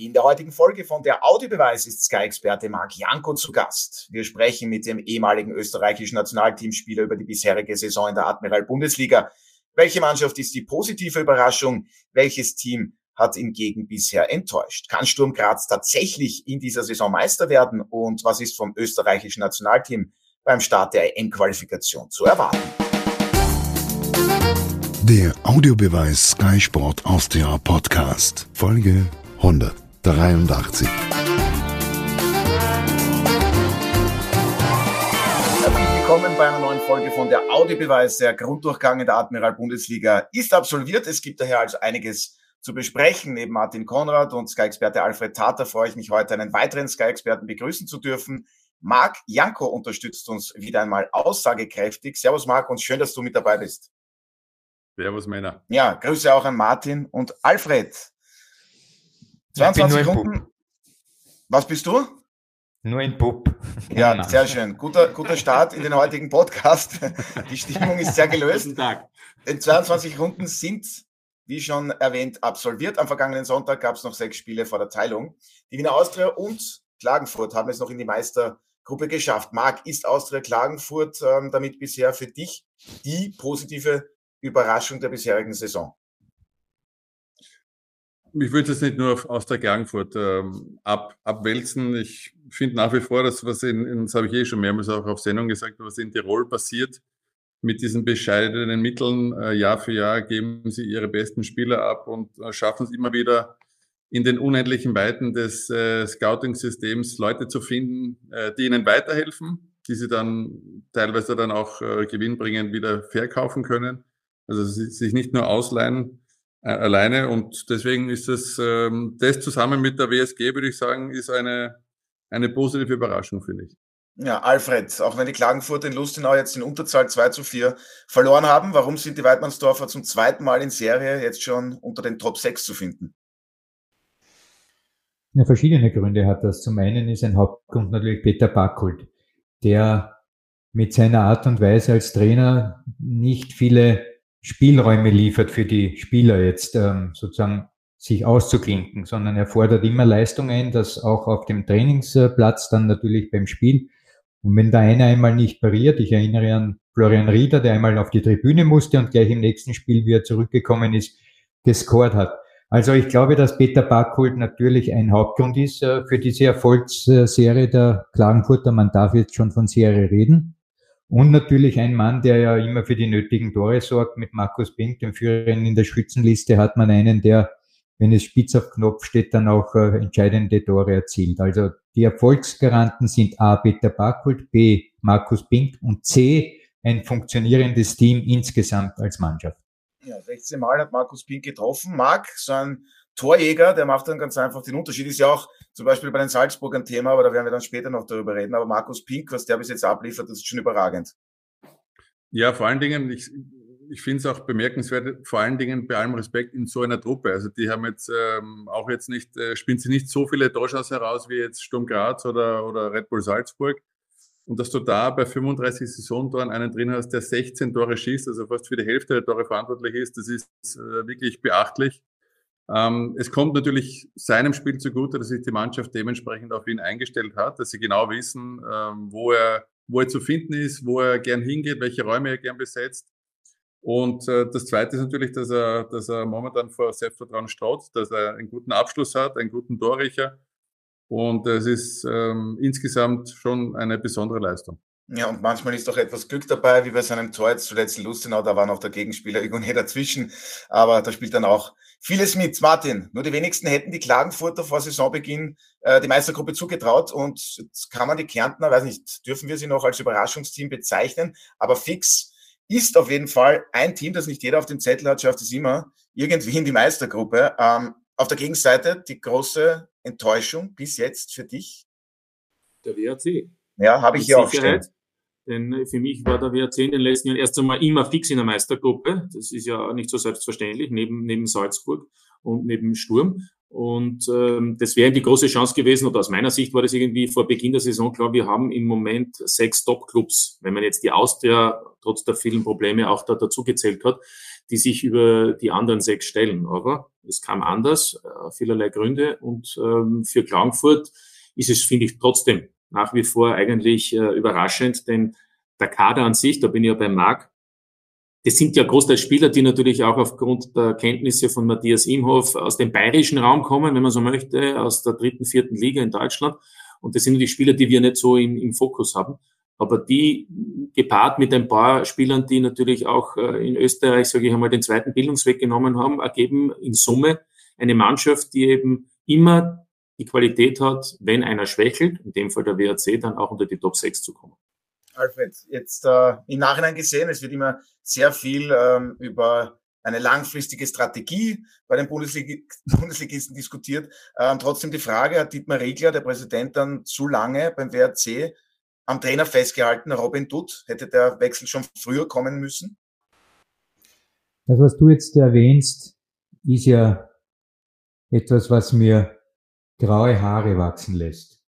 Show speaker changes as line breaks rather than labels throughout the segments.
In der heutigen Folge von der Audiobeweis ist Sky-Experte Marc Janko zu Gast. Wir sprechen mit dem ehemaligen österreichischen Nationalteamspieler über die bisherige Saison in der Admiral Bundesliga. Welche Mannschaft ist die positive Überraschung? Welches Team hat hingegen bisher enttäuscht? Kann Sturm Graz tatsächlich in dieser Saison Meister werden? Und was ist vom österreichischen Nationalteam beim Start der EM-Qualifikation zu erwarten?
Der Audiobeweis Sky Sport Austria Podcast, Folge 100. 83.
Herzlich willkommen bei einer neuen Folge von der Audiobeweis. Der Grunddurchgang in der Admiral Bundesliga ist absolviert. Es gibt daher also einiges zu besprechen. Neben Martin Konrad und Sky-Experte Alfred Tater freue ich mich heute, einen weiteren Sky-Experten begrüßen zu dürfen. Marc Janko unterstützt uns wieder einmal aussagekräftig. Servus Marc und schön, dass du mit dabei bist.
Servus Männer.
Ja, Grüße auch an Martin und Alfred. 22 Runden. Was bist du?
Nur ein Bub.
Ja, sehr schön. Guter, guter Start in den heutigen Podcast. Die Stimmung ist sehr gelöst.
Tag.
Den 22 Runden sind, wie schon erwähnt, absolviert. Am vergangenen Sonntag gab es noch sechs Spiele vor der Teilung. Die Wiener Austria und Klagenfurt haben es noch in die Meistergruppe geschafft. Marc, ist Austria Klagenfurt ähm, damit bisher für dich die positive Überraschung der bisherigen Saison?
Ich würde es nicht nur aus der Klagenfurt ähm, ab, abwälzen. Ich finde nach wie vor, dass was in, in das habe ich eh schon mehrmals auch auf Sendung gesagt, was in Tirol passiert, mit diesen bescheidenen Mitteln, äh, Jahr für Jahr geben sie ihre besten Spieler ab und äh, schaffen es immer wieder in den unendlichen Weiten des äh, Scouting-Systems Leute zu finden, äh, die ihnen weiterhelfen, die sie dann teilweise dann auch äh, gewinnbringend wieder verkaufen können. Also sich nicht nur ausleihen, alleine. Und deswegen ist es, ähm, das zusammen mit der WSG, würde ich sagen, ist eine, eine positive Überraschung, finde ich.
Ja, Alfred, auch wenn die Klagenfurt in Lustenau jetzt in Unterzahl 2 zu 4 verloren haben, warum sind die Weidmannsdorfer zum zweiten Mal in Serie jetzt schon unter den Top 6 zu finden?
Ja, verschiedene Gründe hat das. Zum einen ist ein Hauptgrund natürlich Peter Backholt, der mit seiner Art und Weise als Trainer nicht viele Spielräume liefert für die Spieler jetzt ähm, sozusagen sich auszuklinken, sondern er fordert immer Leistung ein, das auch auf dem Trainingsplatz, dann natürlich beim Spiel. Und wenn der eine einmal nicht pariert, ich erinnere an Florian Rieder, der einmal auf die Tribüne musste und gleich im nächsten Spiel, wie er zurückgekommen ist, gescored hat. Also ich glaube, dass Peter Backholt natürlich ein Hauptgrund ist äh, für diese Erfolgsserie der Klagenfurter. Man darf jetzt schon von Serie reden. Und natürlich ein Mann, der ja immer für die nötigen Tore sorgt. Mit Markus Pink, dem Führerin in der Schützenliste, hat man einen, der, wenn es spitz auf Knopf steht, dann auch äh, entscheidende Tore erzielt. Also die Erfolgsgaranten sind A. Peter Backholt, B. Markus Pink und C. ein funktionierendes Team insgesamt als Mannschaft.
Ja, 16 Mal hat Markus Pink getroffen. Marc, so ein Torjäger, der macht dann ganz einfach den Unterschied. Ist ja auch zum Beispiel bei den Salzburg ein Thema, aber da werden wir dann später noch darüber reden. Aber Markus Pink, was der bis jetzt abliefert, das ist schon überragend.
Ja, vor allen Dingen, ich, ich finde es auch bemerkenswert, vor allen Dingen bei allem Respekt in so einer Truppe. Also die haben jetzt ähm, auch jetzt nicht, äh, spielen sie nicht so viele Torschuss heraus wie jetzt Sturm Graz oder, oder Red Bull Salzburg. Und dass du da bei 35 Saisontoren einen drin hast, der 16 Tore schießt, also fast für die Hälfte der Tore verantwortlich ist, das ist äh, wirklich beachtlich. Ähm, es kommt natürlich seinem Spiel zugute, dass sich die Mannschaft dementsprechend auf ihn eingestellt hat, dass sie genau wissen, ähm, wo, er, wo er zu finden ist, wo er gern hingeht, welche Räume er gern besetzt. Und äh, das Zweite ist natürlich, dass er, dass er momentan vor Selbstvertrauen strotzt, dass er einen guten Abschluss hat, einen guten Torricher. Und es ist ähm, insgesamt schon eine besondere Leistung.
Ja, und manchmal ist auch etwas Glück dabei, wie bei seinem Tor jetzt zuletzt in Lustenau, da war noch der Gegenspieler Igoné dazwischen, aber da spielt dann auch vieles mit. Martin, nur die wenigsten hätten die Klagenfurter vor Saisonbeginn äh, die Meistergruppe zugetraut und jetzt kann man die Kärntner, weiß nicht, dürfen wir sie noch als Überraschungsteam bezeichnen, aber fix ist auf jeden Fall ein Team, das nicht jeder auf dem Zettel hat, schafft es immer irgendwie in die Meistergruppe. Ähm, auf der Gegenseite die große Enttäuschung bis jetzt für dich?
Der WRC.
Ja, habe ich hier aufgestellt.
Denn für mich war der WRC in den letzten Jahren erst einmal immer fix in der Meistergruppe. Das ist ja nicht so selbstverständlich, neben, neben Salzburg und neben Sturm. Und ähm, das wäre die große Chance gewesen, oder aus meiner Sicht war das irgendwie vor Beginn der Saison klar, wir haben im Moment sechs Top-Clubs. Wenn man jetzt die Austria trotz der vielen Probleme auch da dazugezählt hat, die sich über die anderen sechs stellen. Aber es kam anders, äh, vielerlei Gründe. Und ähm, für Klagenfurt ist es, finde ich, trotzdem nach wie vor eigentlich äh, überraschend, denn der Kader an sich, da bin ich ja beim Marc, das sind ja großteils Spieler, die natürlich auch aufgrund der Kenntnisse von Matthias Imhoff aus dem bayerischen Raum kommen, wenn man so möchte, aus der dritten, vierten Liga in Deutschland. Und das sind die Spieler, die wir nicht so im, im Fokus haben. Aber die gepaart mit ein paar Spielern, die natürlich auch äh, in Österreich, sage ich einmal, den zweiten Bildungsweg genommen haben, ergeben in Summe eine Mannschaft, die eben immer die Qualität hat, wenn einer schwächelt, in dem Fall der WRC, dann auch unter die Top 6 zu kommen.
Alfred, jetzt äh, im Nachhinein gesehen, es wird immer sehr viel ähm, über eine langfristige Strategie bei den Bundeslig Bundesligisten diskutiert. Ähm, trotzdem die Frage, hat Dietmar Riegler, der Präsident, dann zu lange beim WRC am Trainer festgehalten, Robin Dutt? Hätte der Wechsel schon früher kommen müssen?
Das, was du jetzt erwähnst, ist ja etwas, was mir graue Haare wachsen lässt.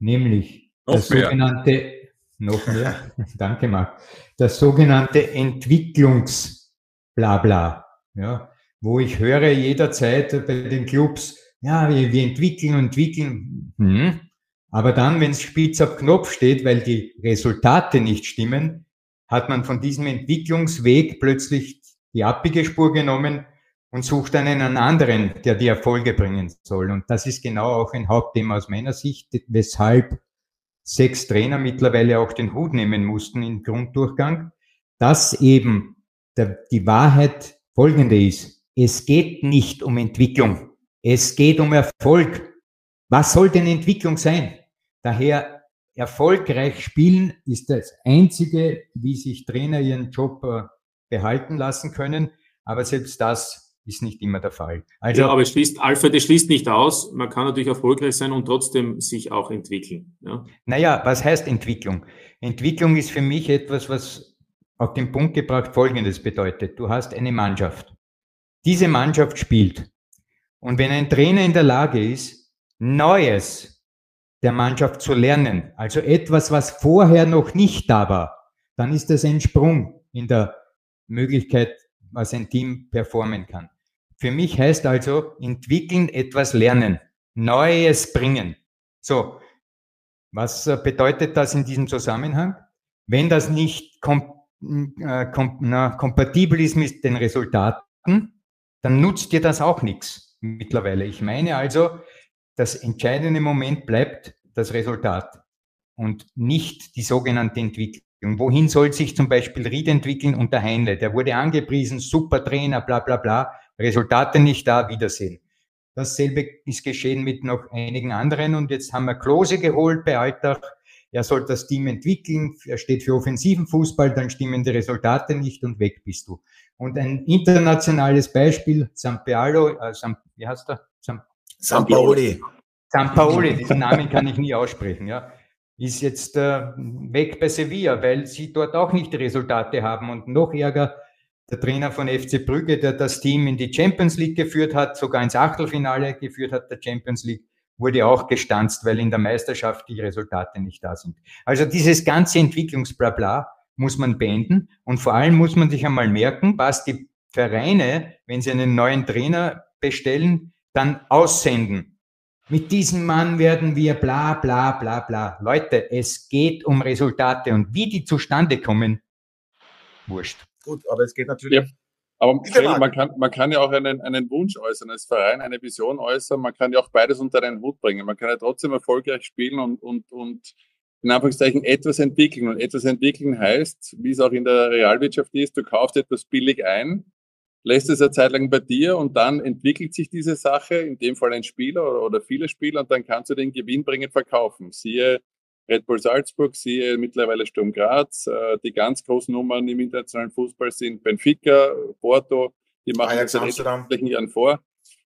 Nämlich noch das mehr. sogenannte noch mehr. Danke, Marc. Das sogenannte Entwicklungsblabla, ja, wo ich höre jederzeit bei den Clubs, ja, wir, wir entwickeln und entwickeln. Hm. Aber dann, wenn es spitz auf Knopf steht, weil die Resultate nicht stimmen, hat man von diesem Entwicklungsweg plötzlich die abbiege Spur genommen und sucht einen anderen, der die Erfolge bringen soll. Und das ist genau auch ein Hauptthema aus meiner Sicht, weshalb sechs Trainer mittlerweile auch den Hut nehmen mussten im Grunddurchgang, dass eben der, die Wahrheit folgende ist. Es geht nicht um Entwicklung. Es geht um Erfolg. Was soll denn Entwicklung sein? Daher erfolgreich spielen ist das einzige, wie sich Trainer ihren Job äh, behalten lassen können. Aber selbst das ist nicht immer der Fall.
Also, ja, aber es schließt, Alfred, es schließt nicht aus. Man kann natürlich erfolgreich sein und trotzdem sich auch entwickeln. Ja?
Naja, was heißt Entwicklung? Entwicklung ist für mich etwas, was auf den Punkt gebracht Folgendes bedeutet. Du hast eine Mannschaft. Diese Mannschaft spielt. Und wenn ein Trainer in der Lage ist, Neues der Mannschaft zu lernen, also etwas, was vorher noch nicht da war, dann ist das ein Sprung in der Möglichkeit, was ein Team performen kann. Für mich heißt also entwickeln, etwas lernen, Neues bringen. So, was äh, bedeutet das in diesem Zusammenhang? Wenn das nicht kom äh, kom na, kompatibel ist mit den Resultaten, dann nutzt dir das auch nichts mittlerweile. Ich meine also, das entscheidende Moment bleibt das Resultat und nicht die sogenannte Entwicklung. Wohin soll sich zum Beispiel Ried entwickeln und der Heinle? Der wurde angepriesen, super Trainer, bla bla bla. Resultate nicht da, Wiedersehen. Dasselbe ist geschehen mit noch einigen anderen und jetzt haben wir Klose geholt bei Alltag. Er soll das Team entwickeln, er steht für offensiven Fußball, dann stimmen die Resultate nicht und weg bist du. Und ein internationales Beispiel, Sampialo, äh, Sam, wie heißt er?
Sam, Sampaoli.
Sampaoli, diesen Namen kann ich nie aussprechen, ja. Ist jetzt äh, weg bei Sevilla, weil sie dort auch nicht die Resultate haben und noch ärger, der Trainer von FC Brügge, der das Team in die Champions League geführt hat, sogar ins Achtelfinale geführt hat, der Champions League, wurde auch gestanzt, weil in der Meisterschaft die Resultate nicht da sind. Also dieses ganze Entwicklungsblabla muss man beenden und vor allem muss man sich einmal merken, was die Vereine, wenn sie einen neuen Trainer bestellen, dann aussenden. Mit diesem Mann werden wir bla bla bla bla. Leute, es geht um Resultate und wie die zustande kommen, wurscht.
Gut, aber es geht natürlich. Ja.
Aber man kann, man kann ja auch einen, einen Wunsch äußern als Verein, eine Vision äußern. Man kann ja auch beides unter einen Hut bringen. Man kann ja trotzdem erfolgreich spielen und, und, und in Anführungszeichen etwas entwickeln. Und etwas entwickeln heißt, wie es auch in der Realwirtschaft ist, du kaufst etwas billig ein, lässt es eine Zeit lang bei dir und dann entwickelt sich diese Sache, in dem Fall ein Spieler oder, oder viele Spieler, und dann kannst du den Gewinn bringen verkaufen. Siehe Red Bull Salzburg, siehe mittlerweile Sturm Graz. Äh, die ganz großen Nummern im internationalen Fußball sind Benfica, Porto, die machen Ajax das seit Jahren vor.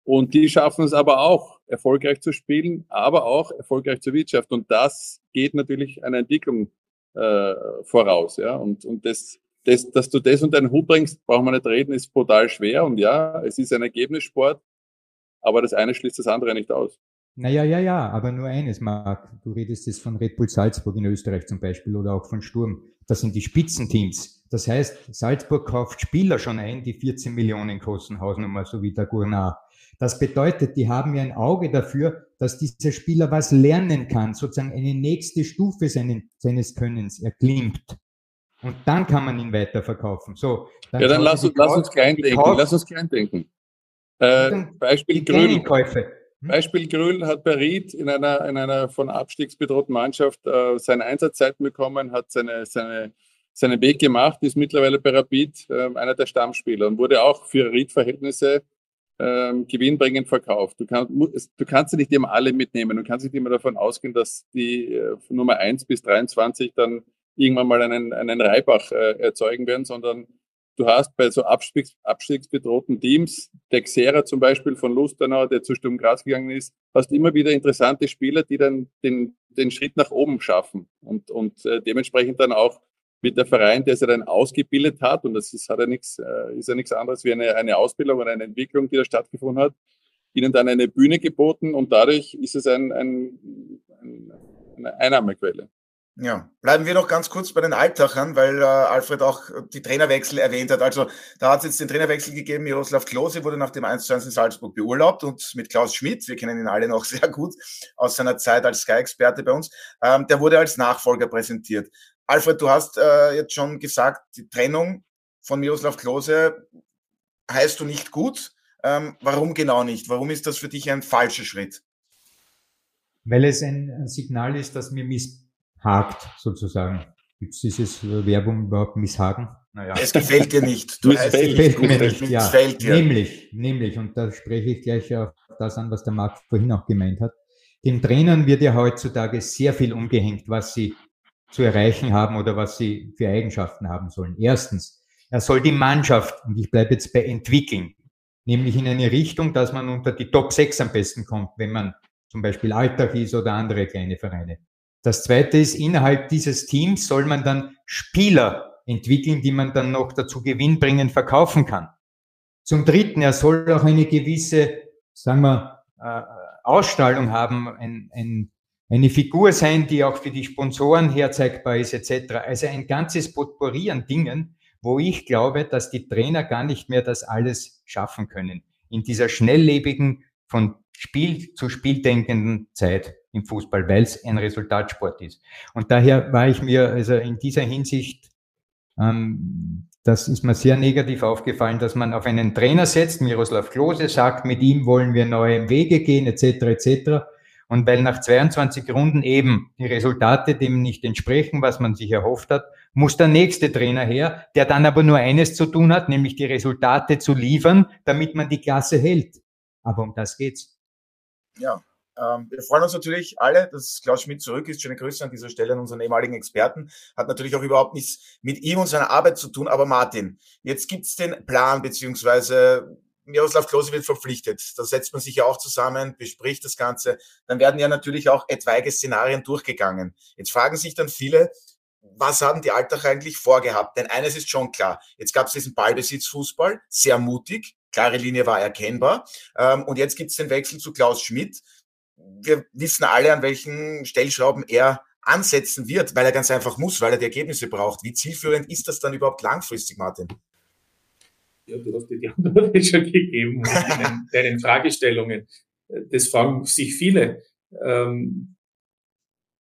Und die schaffen es aber auch, erfolgreich zu spielen, aber auch erfolgreich zu wirtschaften. Und das geht natürlich einer Entwicklung äh, voraus. Ja? Und, und das, das, dass du das unter einen Hut bringst, braucht man nicht reden, ist brutal schwer. Und ja, es ist ein Ergebnissport, aber das eine schließt das andere nicht aus.
Naja, ja, ja, aber nur eines, Marc. Du redest jetzt von Red Bull Salzburg in Österreich zum Beispiel oder auch von Sturm. Das sind die Spitzenteams. Das heißt, Salzburg kauft Spieler schon ein, die 14 Millionen kosten, Hausnummer, so wie der Gournard. Das bedeutet, die haben ja ein Auge dafür, dass dieser Spieler was lernen kann, sozusagen eine nächste Stufe seinen, seines Könnens erklimmt. Und dann kann man ihn weiterverkaufen. So,
dann ja, dann lass, uns, lass uns klein denken. Lass uns klein denken. Äh, Beispiel Grün. Hm? Beispiel Grül hat bei Ried in einer, in einer von Abstiegs bedrohten Mannschaft äh, seine Einsatzzeiten bekommen, hat seine, seine, seinen Weg gemacht, ist mittlerweile bei Rapid äh, einer der Stammspieler und wurde auch für Ried-Verhältnisse äh, gewinnbringend verkauft. Du, kann, du kannst nicht immer alle mitnehmen. Du kannst nicht immer davon ausgehen, dass die äh, von Nummer 1 bis 23 dann irgendwann mal einen, einen Reibach äh, erzeugen werden, sondern du hast bei so Abstiegs, abstiegsbedrohten Teams, der Xera zum Beispiel von Lustenau, der zu Sturm Graz gegangen ist, hast immer wieder interessante Spieler, die dann den, den Schritt nach oben schaffen und, und äh, dementsprechend dann auch mit der Verein, der sie dann ausgebildet hat, und das ist, hat ja nichts, äh, ist ja nichts anderes wie eine, eine Ausbildung oder eine Entwicklung, die da stattgefunden hat, ihnen dann eine Bühne geboten und dadurch ist es ein, ein, ein eine Einnahmequelle.
Ja, bleiben wir noch ganz kurz bei den Altachern, weil äh, Alfred auch die Trainerwechsel erwähnt hat. Also da hat es jetzt den Trainerwechsel gegeben. Miroslav Klose wurde nach dem 1 zu 1 in Salzburg beurlaubt und mit Klaus Schmidt, wir kennen ihn alle noch sehr gut aus seiner Zeit als Sky-Experte bei uns, ähm, der wurde als Nachfolger präsentiert. Alfred, du hast äh, jetzt schon gesagt, die Trennung von Miroslav Klose heißt du nicht gut. Ähm, warum genau nicht? Warum ist das für dich ein falscher Schritt?
Weil es ein Signal ist, dass mir miss hakt, sozusagen. Gibt es dieses Werbung überhaupt misshagen?
Naja. Es gefällt dir nicht.
Du es gefällt, gefällt mir nicht, ja. Gefällt dir. Nämlich, nämlich, und da spreche ich gleich auf das an, was der Marc vorhin auch gemeint hat. Den Trainern wird ja heutzutage sehr viel umgehängt, was sie zu erreichen haben oder was sie für Eigenschaften haben sollen. Erstens, er soll die Mannschaft, und ich bleibe jetzt bei entwickeln, nämlich in eine Richtung, dass man unter die Top 6 am besten kommt, wenn man zum Beispiel Alltag ist oder andere kleine Vereine. Das zweite ist, innerhalb dieses Teams soll man dann Spieler entwickeln, die man dann noch dazu gewinnbringend verkaufen kann. Zum dritten, er soll auch eine gewisse, sagen wir, äh, Ausstrahlung haben, ein, ein, eine Figur sein, die auch für die Sponsoren herzeigbar ist, etc. Also ein ganzes Potpourri an Dingen, wo ich glaube, dass die Trainer gar nicht mehr das alles schaffen können. In dieser schnelllebigen, von Spiel zu Spiel denkenden Zeit im Fußball, weil es ein Resultatsport ist. Und daher war ich mir also in dieser Hinsicht, ähm, das ist mir sehr negativ aufgefallen, dass man auf einen Trainer setzt, Miroslav Klose, sagt, mit ihm wollen wir neue Wege gehen, etc., etc. Und weil nach 22 Runden eben die Resultate dem nicht entsprechen, was man sich erhofft hat, muss der nächste Trainer her, der dann aber nur eines zu tun hat, nämlich die Resultate zu liefern, damit man die Klasse hält. Aber um das geht's.
Ja, wir freuen uns natürlich alle, dass Klaus Schmidt zurück ist. Schöne Grüße an dieser Stelle an unseren ehemaligen Experten. Hat natürlich auch überhaupt nichts mit ihm und seiner Arbeit zu tun. Aber Martin, jetzt gibt's den Plan, beziehungsweise Miroslav Klose wird verpflichtet. Da setzt man sich ja auch zusammen, bespricht das Ganze. Dann werden ja natürlich auch etwaige Szenarien durchgegangen. Jetzt fragen sich dann viele, was haben die Alltag eigentlich vorgehabt? Denn eines ist schon klar. Jetzt gab es diesen Ballbesitzfußball, sehr mutig, klare Linie war erkennbar. Ähm, und jetzt gibt es den Wechsel zu Klaus Schmidt wir wissen alle, an welchen Stellschrauben er ansetzen wird, weil er ganz einfach muss, weil er die Ergebnisse braucht. Wie zielführend ist das dann überhaupt langfristig, Martin?
Ja, du hast dir die Antwort schon gegeben deinen, deinen Fragestellungen. Das fragen sich viele. Ähm,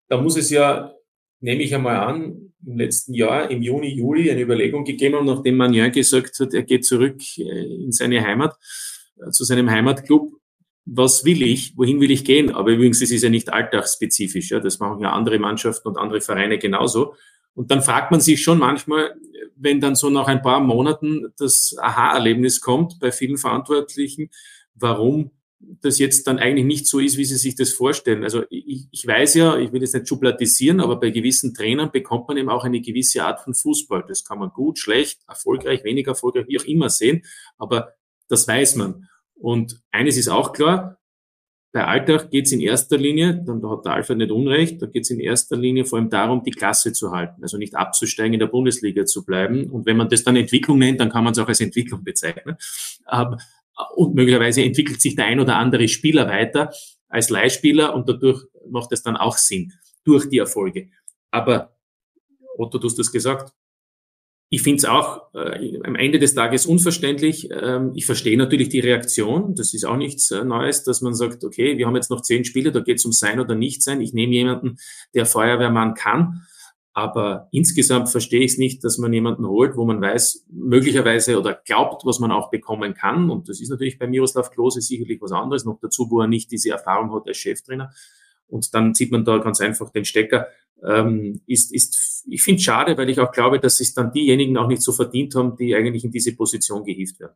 da muss es ja, nehme ich einmal an, im letzten Jahr, im Juni, Juli, eine Überlegung gegeben haben, nachdem Magnin gesagt hat, er geht zurück äh, in seine Heimat, äh, zu seinem Heimatclub was will ich, wohin will ich gehen? Aber übrigens, es ist ja nicht alltagsspezifisch, ja, das machen ja andere Mannschaften und andere Vereine genauso. Und dann fragt man sich schon manchmal, wenn dann so nach ein paar Monaten das Aha-Erlebnis kommt bei vielen Verantwortlichen, warum das jetzt dann eigentlich nicht so ist, wie sie sich das vorstellen. Also ich, ich weiß ja, ich will jetzt nicht schubladisieren, aber bei gewissen Trainern bekommt man eben auch eine gewisse Art von Fußball. Das kann man gut, schlecht, erfolgreich, weniger erfolgreich, wie auch immer sehen, aber das weiß man. Und eines ist auch klar, bei Alltag geht es in erster Linie, dann hat der Alfred nicht Unrecht, da geht es in erster Linie vor allem darum, die Klasse zu halten, also nicht abzusteigen, in der Bundesliga zu bleiben. Und wenn man das dann Entwicklung nennt, dann kann man es auch als Entwicklung bezeichnen. Und möglicherweise entwickelt sich der ein oder andere Spieler weiter als Leihspieler und dadurch macht es dann auch Sinn, durch die Erfolge. Aber, Otto, du hast das gesagt, ich finde es auch äh, am Ende des Tages unverständlich. Ähm, ich verstehe natürlich die Reaktion. Das ist auch nichts äh, Neues, dass man sagt, okay, wir haben jetzt noch zehn Spiele, da geht es um sein oder nicht sein. Ich nehme jemanden, der Feuerwehrmann kann. Aber insgesamt verstehe ich es nicht, dass man jemanden holt, wo man weiß, möglicherweise oder glaubt, was man auch bekommen kann. Und das ist natürlich bei Miroslav Klose sicherlich was anderes. Noch dazu, wo er nicht diese Erfahrung hat als Cheftrainer. Und dann zieht man da ganz einfach den Stecker ähm, ist, ist, ich finde schade, weil ich auch glaube, dass es dann diejenigen auch nicht so verdient haben, die eigentlich in diese Position gehievt werden.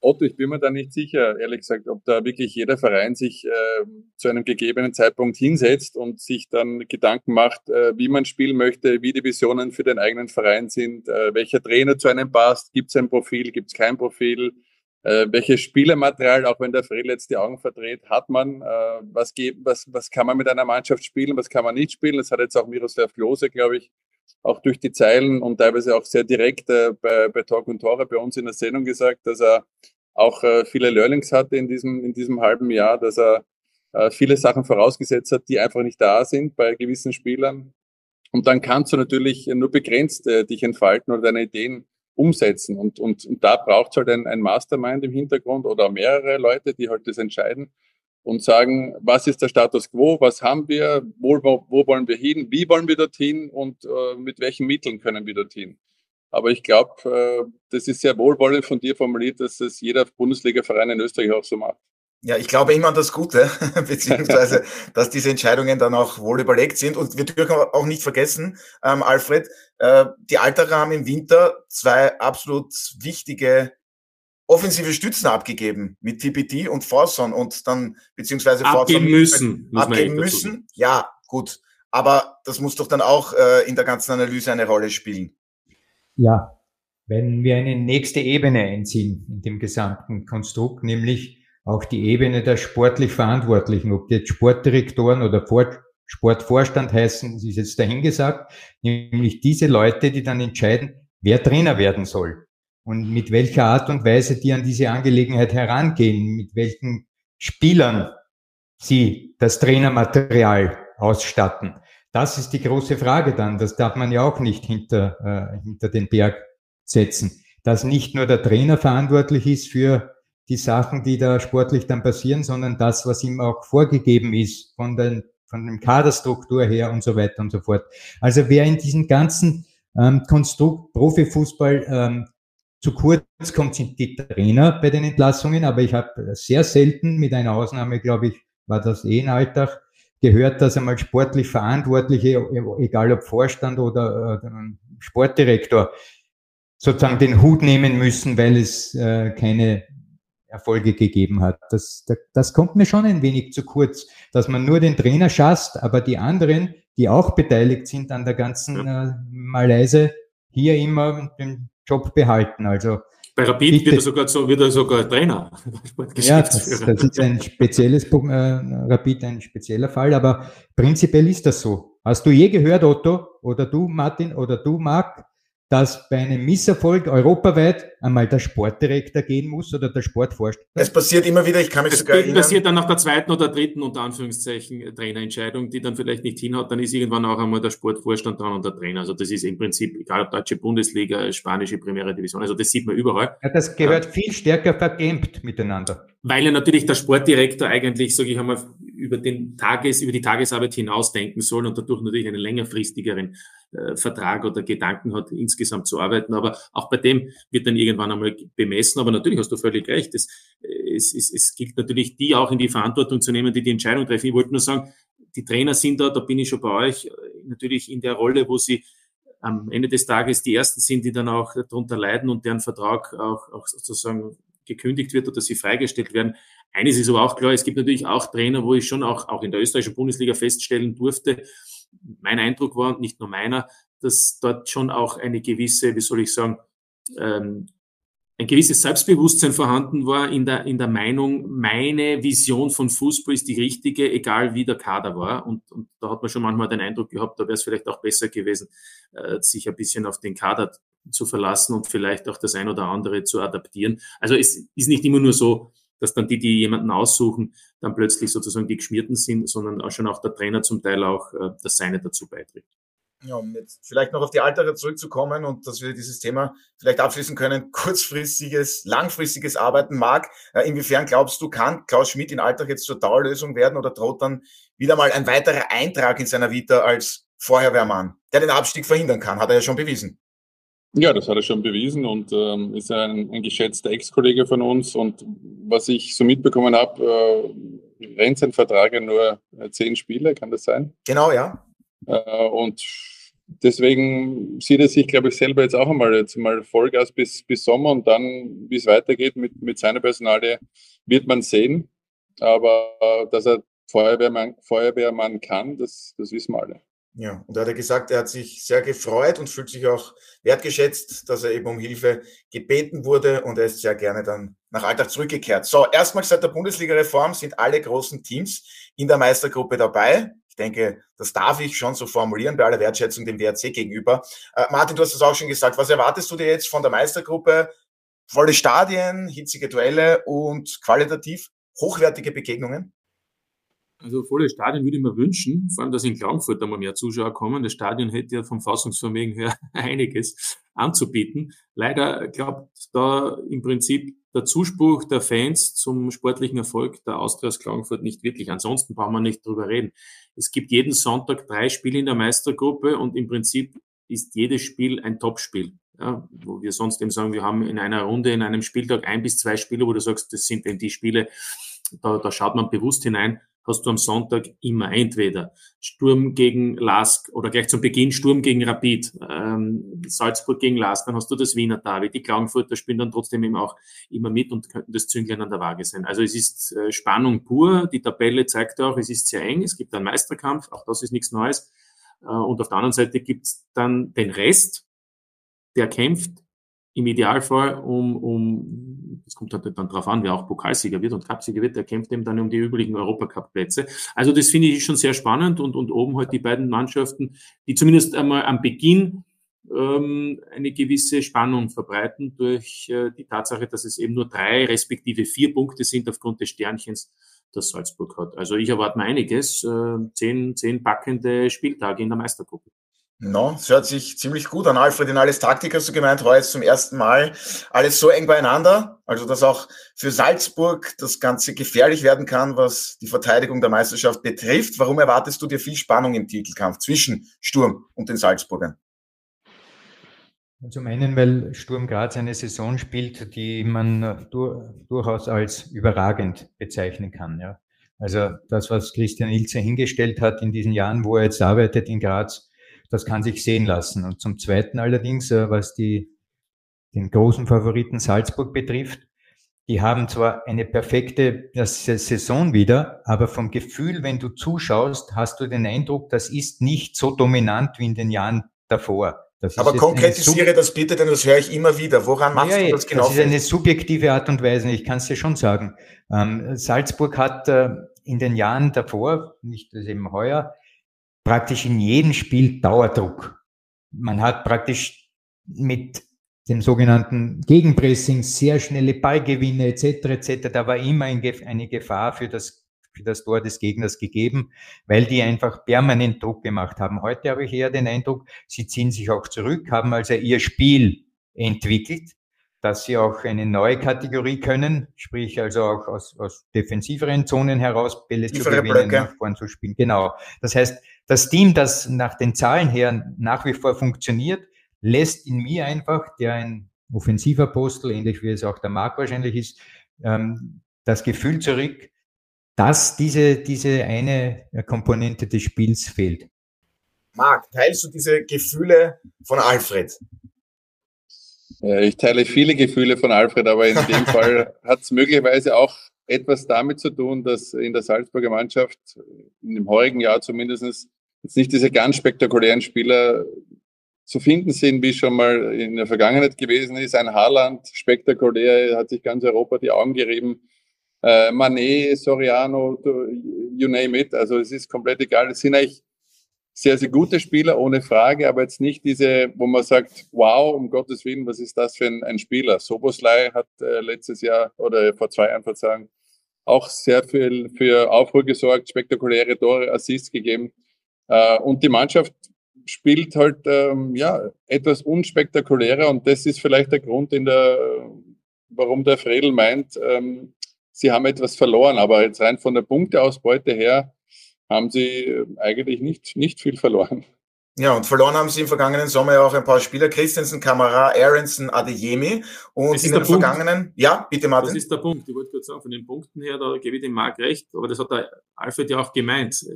Otto, ich bin mir da nicht sicher, ehrlich gesagt, ob da wirklich jeder Verein sich äh, zu einem gegebenen Zeitpunkt hinsetzt und sich dann Gedanken macht, äh, wie man spielen möchte, wie die Visionen für den eigenen Verein sind, äh, welcher Trainer zu einem passt, gibt es ein Profil, gibt es kein Profil, äh, welches Spielermaterial, auch wenn der Frill jetzt die Augen verdreht, hat man? Äh, was, geht, was, was kann man mit einer Mannschaft spielen, was kann man nicht spielen? Das hat jetzt auch Miroslav Klose, glaube ich, auch durch die Zeilen und teilweise auch sehr direkt äh, bei, bei Talk und Tore bei uns in der Sendung gesagt, dass er auch äh, viele Learnings hatte in diesem, in diesem halben Jahr, dass er äh, viele Sachen vorausgesetzt hat, die einfach nicht da sind bei gewissen Spielern. Und dann kannst du natürlich nur begrenzt äh, dich entfalten oder deine Ideen umsetzen. Und, und, und da braucht es halt ein, ein Mastermind im Hintergrund oder mehrere Leute, die halt das entscheiden und sagen, was ist der Status quo, was haben wir, wo, wo, wo wollen wir hin, wie wollen wir dorthin und äh, mit welchen Mitteln können wir dorthin. Aber ich glaube, äh, das ist sehr wohlwollend von dir formuliert, dass es jeder Bundesliga-Verein in Österreich auch so macht.
Ja, ich glaube immer an das Gute, beziehungsweise, dass diese Entscheidungen dann auch wohl überlegt sind. Und wir dürfen auch nicht vergessen, ähm, Alfred, äh, die Alterer haben im Winter zwei absolut wichtige offensive Stützen abgegeben mit TPT und Forson und dann beziehungsweise
abgeben müssen,
abgeben müssen. Ja, gut. Aber das muss doch dann auch äh, in der ganzen Analyse eine Rolle spielen.
Ja, wenn wir eine nächste Ebene einziehen in dem gesamten Konstrukt, nämlich auch die Ebene der sportlich Verantwortlichen, ob die jetzt Sportdirektoren oder Sportvorstand heißen, ist jetzt dahingesagt, nämlich diese Leute, die dann entscheiden, wer Trainer werden soll und mit welcher Art und Weise die an diese Angelegenheit herangehen, mit welchen Spielern sie das Trainermaterial ausstatten. Das ist die große Frage dann. Das darf man ja auch nicht hinter, äh, hinter den Berg setzen. Dass nicht nur der Trainer verantwortlich ist für die Sachen, die da sportlich dann passieren, sondern das, was ihm auch vorgegeben ist von den von dem Kaderstruktur her und so weiter und so fort. Also wer in diesem ganzen ähm, Konstrukt Profifußball ähm, zu kurz kommt, sind die Trainer bei den Entlassungen, aber ich habe sehr selten, mit einer Ausnahme, glaube ich, war das eh ein Alltag, gehört, dass einmal sportlich Verantwortliche, egal ob Vorstand oder äh, Sportdirektor, sozusagen den Hut nehmen müssen, weil es äh, keine Erfolge gegeben hat. Das, das kommt mir schon ein wenig zu kurz, dass man nur den Trainer schasst, aber die anderen, die auch beteiligt sind an der ganzen äh, Malaise, hier immer den Job behalten. Also
bei Rapid bitte. wird er sogar, so, wird er sogar Trainer.
ja, das, das, ist ein spezielles äh, Rapid, ein spezieller Fall, aber prinzipiell ist das so. Hast du je gehört, Otto, oder du, Martin, oder du, Marc, dass bei einem Misserfolg europaweit einmal der Sportdirektor gehen muss oder der Sportvorstand?
Es passiert immer wieder, ich kann mich
es
sogar
erinnern. Es passiert dann nach der zweiten oder dritten, unter Anführungszeichen, Trainerentscheidung, die dann vielleicht nicht hinhaut, dann ist irgendwann auch einmal der Sportvorstand dran und der Trainer. Also das ist im Prinzip, egal ob deutsche Bundesliga, spanische Primera Division, also das sieht man überall.
Ja, das gehört ja. viel stärker vergämt miteinander.
Weil ja natürlich der Sportdirektor eigentlich, sage ich einmal, über den Tages, über die Tagesarbeit hinausdenken soll und dadurch natürlich einen längerfristigeren äh, Vertrag oder Gedanken hat, insgesamt zu arbeiten. Aber auch bei dem wird dann irgendwann einmal bemessen. Aber natürlich hast du völlig recht. Es, es, es, es gilt natürlich, die auch in die Verantwortung zu nehmen, die die Entscheidung treffen. Ich wollte nur sagen, die Trainer sind da, da bin ich schon bei euch, äh, natürlich in der Rolle, wo sie am Ende des Tages die ersten sind, die dann auch darunter leiden und deren Vertrag auch, auch sozusagen gekündigt wird oder sie freigestellt werden. Eines ist aber auch klar, es gibt natürlich auch Trainer, wo ich schon auch, auch in der österreichischen Bundesliga feststellen durfte, mein Eindruck war, nicht nur meiner, dass dort schon auch eine gewisse, wie soll ich sagen, ähm, ein gewisses Selbstbewusstsein vorhanden war in der, in der Meinung, meine Vision von Fußball ist die richtige, egal wie der Kader war. Und, und da hat man schon manchmal den Eindruck gehabt, da wäre es vielleicht auch besser gewesen, äh, sich ein bisschen auf den Kader zu verlassen und vielleicht auch das ein oder andere zu adaptieren. Also es ist nicht immer nur so, dass dann die, die jemanden aussuchen, dann plötzlich sozusagen die Geschmierten sind, sondern auch schon auch der Trainer zum Teil auch äh, das Seine dazu beiträgt.
Ja, um jetzt vielleicht noch auf die Altere zurückzukommen und dass wir dieses Thema vielleicht abschließen können, kurzfristiges, langfristiges Arbeiten mag. Äh, inwiefern glaubst du, kann Klaus Schmidt in Alltag jetzt zur Dauerlösung werden oder droht dann wieder mal ein weiterer Eintrag in seiner Vita als Feuerwehrmann, der den Abstieg verhindern kann? Hat er ja schon bewiesen.
Ja, das hat er schon bewiesen und ähm, ist ein, ein geschätzter Ex-Kollege von uns. Und was ich so mitbekommen habe, äh, rennt sein Vertrag ja nur äh, zehn Spiele, kann das sein?
Genau, ja.
Äh, und deswegen sieht er sich, glaube ich, selber jetzt auch einmal jetzt mal Vollgas bis, bis Sommer und dann, wie es weitergeht mit, mit seiner Personalie, wird man sehen. Aber äh, dass er Feuerwehrmann, Feuerwehrmann kann, das, das wissen wir alle.
Ja, und er hat gesagt, er hat sich sehr gefreut und fühlt sich auch wertgeschätzt, dass er eben um Hilfe gebeten wurde und er ist sehr gerne dann nach Alltag zurückgekehrt. So, erstmals seit der Bundesliga-Reform sind alle großen Teams in der Meistergruppe dabei. Ich denke, das darf ich schon so formulieren bei aller Wertschätzung dem WRC gegenüber. Äh, Martin, du hast es auch schon gesagt. Was erwartest du dir jetzt von der Meistergruppe? Volle Stadien, hitzige Duelle und qualitativ hochwertige Begegnungen?
Also volle Stadion würde ich mir wünschen, vor allem, dass in Klagenfurt einmal mehr Zuschauer kommen. Das Stadion hätte ja vom Fassungsvermögen her einiges anzubieten. Leider glaubt da im Prinzip der Zuspruch der Fans zum sportlichen Erfolg der Austria aus Klagenfurt nicht wirklich. Ansonsten brauchen wir nicht drüber reden. Es gibt jeden Sonntag drei Spiele in der Meistergruppe und im Prinzip ist jedes Spiel ein Topspiel. Ja, wo wir sonst eben sagen, wir haben in einer Runde, in einem Spieltag ein bis zwei Spiele, wo du sagst, das sind denn die Spiele, da, da schaut man bewusst hinein hast du am Sonntag immer entweder Sturm gegen Lask oder gleich zum Beginn Sturm gegen Rapid, ähm, Salzburg gegen Lask, dann hast du das Wiener David. Die Klagenfurter spielen dann trotzdem eben auch immer mit und könnten das Zünglein an der Waage sein. Also es ist äh, Spannung pur. Die Tabelle zeigt auch, es ist sehr eng. Es gibt einen Meisterkampf, auch das ist nichts Neues. Äh, und auf der anderen Seite gibt es dann den Rest, der kämpft im Idealfall um, um das kommt halt dann drauf an, wer auch Pokalsieger wird und Cupsieger wird, der kämpft eben dann um die übrigen Europacup-Plätze. Also das finde ich schon sehr spannend und, und oben halt die beiden Mannschaften, die zumindest einmal am Beginn ähm, eine gewisse Spannung verbreiten durch äh, die Tatsache, dass es eben nur drei respektive vier Punkte sind aufgrund des Sternchens, das Salzburg hat. Also ich erwarte mir einiges, äh, zehn, zehn packende Spieltage in der Meistergruppe.
No, es hört sich ziemlich gut an. Alfred, in alles Taktik hast du gemeint, heute zum ersten Mal alles so eng beieinander. Also, dass auch für Salzburg das Ganze gefährlich werden kann, was die Verteidigung der Meisterschaft betrifft. Warum erwartest du dir viel Spannung im Titelkampf zwischen Sturm und den Salzburgern?
Zum einen, weil Sturm Graz eine Saison spielt, die man durchaus als überragend bezeichnen kann. Ja. Also das, was Christian Ilze hingestellt hat in diesen Jahren, wo er jetzt arbeitet in Graz, das kann sich sehen lassen. Und zum Zweiten allerdings, äh, was die, den großen Favoriten Salzburg betrifft, die haben zwar eine perfekte Saison wieder, aber vom Gefühl, wenn du zuschaust, hast du den Eindruck, das ist nicht so dominant wie in den Jahren davor.
aber konkretisiere das bitte, denn das höre ich immer wieder. Woran machst ja, du das genau?
Das ist eine subjektive Art und Weise, ich kann es dir schon sagen. Ähm, Salzburg hat äh, in den Jahren davor, nicht das eben heuer, praktisch in jedem Spiel Dauerdruck. Man hat praktisch mit dem sogenannten Gegenpressing sehr schnelle Ballgewinne etc. etc. Da war immer eine Gefahr für das, für das Tor des Gegners gegeben, weil die einfach permanent Druck gemacht haben. Heute habe ich eher den Eindruck, sie ziehen sich auch zurück, haben also ihr Spiel entwickelt, dass sie auch eine neue Kategorie können, sprich also auch aus, aus defensiveren Zonen heraus Bälle zu gewinnen, nach vorn zu spielen. Genau. Das heißt, das Team, das nach den Zahlen her nach wie vor funktioniert, lässt in mir einfach, der ein Offensivapostel, ähnlich wie es auch der Marc wahrscheinlich ist, ähm, das Gefühl zurück, dass diese, diese eine Komponente des Spiels fehlt.
Marc, teilst du diese Gefühle von Alfred?
Ich teile viele Gefühle von Alfred, aber in dem Fall hat es möglicherweise auch etwas damit zu tun, dass in der Salzburger Mannschaft, in dem heurigen Jahr zumindest, jetzt nicht diese ganz spektakulären Spieler zu finden sind, wie schon mal in der Vergangenheit gewesen ist. Ein Haaland, spektakulär, hat sich ganz Europa die Augen gerieben. Äh, Manet, Soriano, you name it. Also es ist komplett egal. Es sind eigentlich sehr, sehr gute Spieler, ohne Frage, aber jetzt nicht diese, wo man sagt, wow, um Gottes Willen, was ist das für ein, ein Spieler? Soboslai hat äh, letztes Jahr oder vor zwei Jahren verzagen, auch sehr viel für Aufruhr gesorgt, spektakuläre Tore, Assists gegeben. Äh, und die Mannschaft spielt halt ähm, ja etwas unspektakulärer und das ist vielleicht der Grund, in der, warum der Fredel meint, ähm, sie haben etwas verloren, aber jetzt rein von der Punkteausbeute her haben sie eigentlich nicht, nicht viel verloren.
Ja, und verloren haben sie im vergangenen Sommer ja auch ein paar Spieler, Christensen, Kamara, Aronson, Adeyemi. Und in den vergangenen, ja, bitte Martin.
Das ist der Punkt. Ich wollte kurz sagen, von den Punkten her, da gebe ich dem Marc recht, aber das hat der Alfred ja auch gemeint.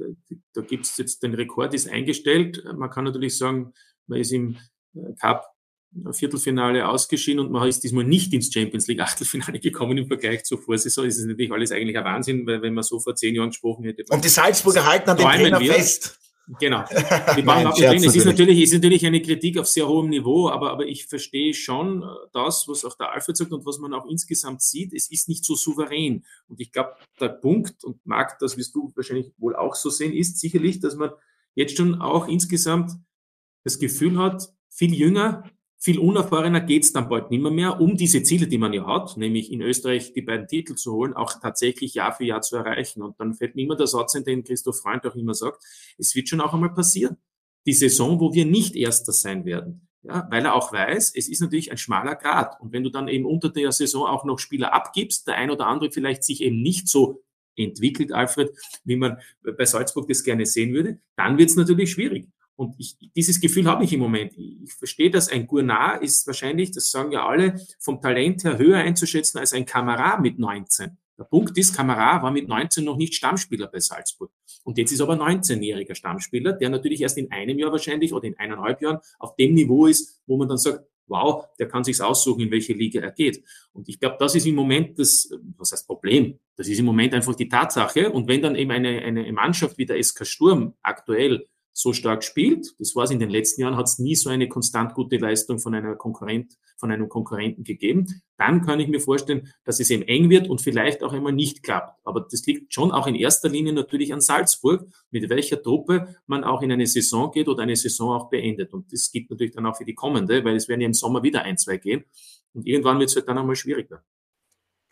Da gibt's jetzt, den Rekord ist eingestellt. Man kann natürlich sagen, man ist im äh, Cup Viertelfinale ausgeschieden und man ist diesmal nicht ins Champions League Achtelfinale gekommen im Vergleich zur Vorsaison. Das ist natürlich alles eigentlich ein Wahnsinn, weil wenn man so vor zehn Jahren gesprochen hätte.
Und die Salzburger halten an dem Trainer fest.
Genau. Die drin. Es ist natürlich, ist natürlich eine Kritik auf sehr hohem Niveau, aber, aber ich verstehe schon äh, das, was auch der Alfred sagt und was man auch insgesamt sieht. Es ist nicht so souverän. Und ich glaube, der Punkt, und mag das wirst du wahrscheinlich wohl auch so sehen, ist sicherlich, dass man jetzt schon auch insgesamt das Gefühl hat, viel jünger, viel unerfahrener geht's dann bald nimmer mehr, um diese Ziele, die man ja hat, nämlich in Österreich die beiden Titel zu holen, auch tatsächlich Jahr für Jahr zu erreichen. Und dann fällt mir immer der Satz in den Christoph Freund auch immer sagt, es wird schon auch einmal passieren. Die Saison, wo wir nicht Erster sein werden. Ja, weil er auch weiß, es ist natürlich ein schmaler Grad. Und wenn du dann eben unter der Saison auch noch Spieler abgibst, der ein oder andere vielleicht sich eben nicht so entwickelt, Alfred, wie man bei Salzburg das gerne sehen würde, dann wird es natürlich schwierig. Und ich, dieses Gefühl habe ich im Moment. Ich verstehe, dass ein Gournard ist wahrscheinlich, das sagen ja alle, vom Talent her höher einzuschätzen als ein Kamera mit 19. Der Punkt ist, Kamera war mit 19 noch nicht Stammspieler bei Salzburg. Und jetzt ist aber 19-jähriger Stammspieler, der natürlich erst in einem Jahr wahrscheinlich oder in eineinhalb Jahren auf dem Niveau ist, wo man dann sagt, wow, der kann sich's aussuchen, in welche Liga er geht. Und ich glaube, das ist im Moment das, was heißt Problem? Das ist im Moment einfach die Tatsache. Und wenn dann eben eine, eine Mannschaft wie der SK Sturm aktuell so stark spielt. Das war es in den letzten Jahren, hat es nie so eine konstant gute Leistung von einer Konkurrent, von einem Konkurrenten gegeben. Dann kann ich mir vorstellen, dass es eben eng wird und vielleicht auch einmal nicht klappt. Aber das liegt schon auch in erster Linie natürlich an Salzburg, mit welcher Truppe man auch in eine Saison geht oder eine Saison auch beendet. Und das gilt natürlich dann auch für die kommende, weil es werden ja im Sommer wieder ein, zwei gehen. Und irgendwann wird es halt dann einmal schwieriger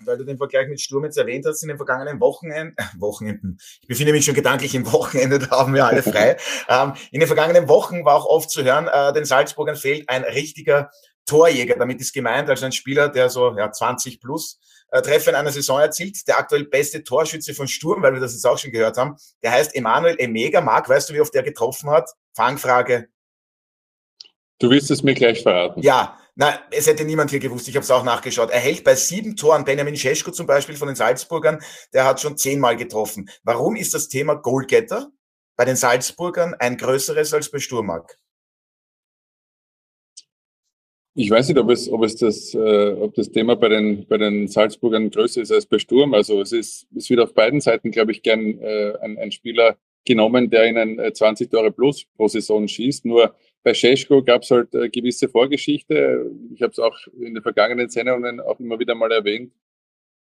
weil du den Vergleich mit Sturm jetzt erwähnt hast, in den vergangenen Wochenenden, äh, Wochenenden, ich befinde mich schon gedanklich im Wochenende, da haben wir alle frei. ähm, in den vergangenen Wochen war auch oft zu hören, äh, den Salzburgern fehlt ein richtiger Torjäger. Damit ist gemeint, also ein Spieler, der so ja, 20 plus äh, Treffer in einer Saison erzielt. Der aktuell beste Torschütze von Sturm, weil wir das jetzt auch schon gehört haben, der heißt Emanuel Emega. Marc, weißt du, wie oft der getroffen hat? Fangfrage.
Du willst es mir gleich verraten.
Ja, na, es hätte niemand hier gewusst, ich habe es auch nachgeschaut. Er hält bei sieben Toren, Benjamin Scheschko zum Beispiel von den Salzburgern, der hat schon zehnmal getroffen. Warum ist das Thema Goalgetter bei den Salzburgern ein größeres als bei Sturmark?
Ich weiß nicht, ob es, ob es das, äh, ob das Thema bei den, bei den Salzburgern größer ist als bei Sturm. Also es ist, es wird auf beiden Seiten, glaube ich, gern äh, ein, ein Spieler genommen, der ihnen 20 Tore plus pro Saison schießt. Nur bei Scheschko gab es halt äh, gewisse Vorgeschichte. Ich habe es auch in den vergangenen Sendungen auch immer wieder mal erwähnt.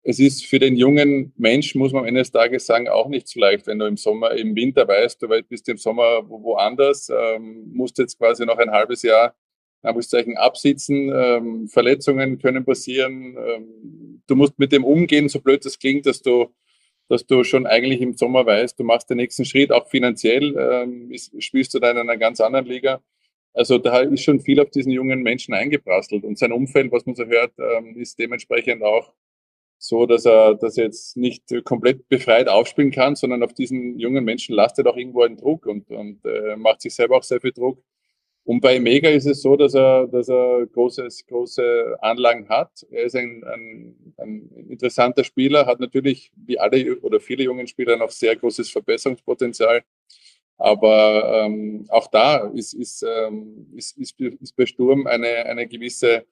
Es ist für den jungen Mensch, muss man am Ende des Tages sagen, auch nicht so leicht, wenn du im Sommer, im Winter weißt, du bist im Sommer woanders, ähm, musst jetzt quasi noch ein halbes Jahr Anführungszeichen absitzen, ähm, Verletzungen können passieren. Ähm, du musst mit dem umgehen, so blöd das klingt, dass du, dass du schon eigentlich im Sommer weißt, du machst den nächsten Schritt, auch finanziell ähm, spielst du da in einer ganz anderen Liga. Also da ist schon viel auf diesen jungen Menschen eingeprasselt und sein Umfeld, was man so hört, ähm, ist dementsprechend auch so, dass er das jetzt nicht komplett befreit aufspielen kann, sondern auf diesen jungen Menschen lastet auch irgendwo ein Druck und, und äh, macht sich selber auch sehr viel Druck. Und bei Mega ist es so, dass er, dass er großes, große Anlagen hat. Er ist ein, ein, ein interessanter Spieler, hat natürlich wie alle oder viele jungen Spieler noch sehr großes Verbesserungspotenzial. Aber ähm, auch da ist, ist, ähm, ist, ist, ist bei Sturm eine, eine gewisse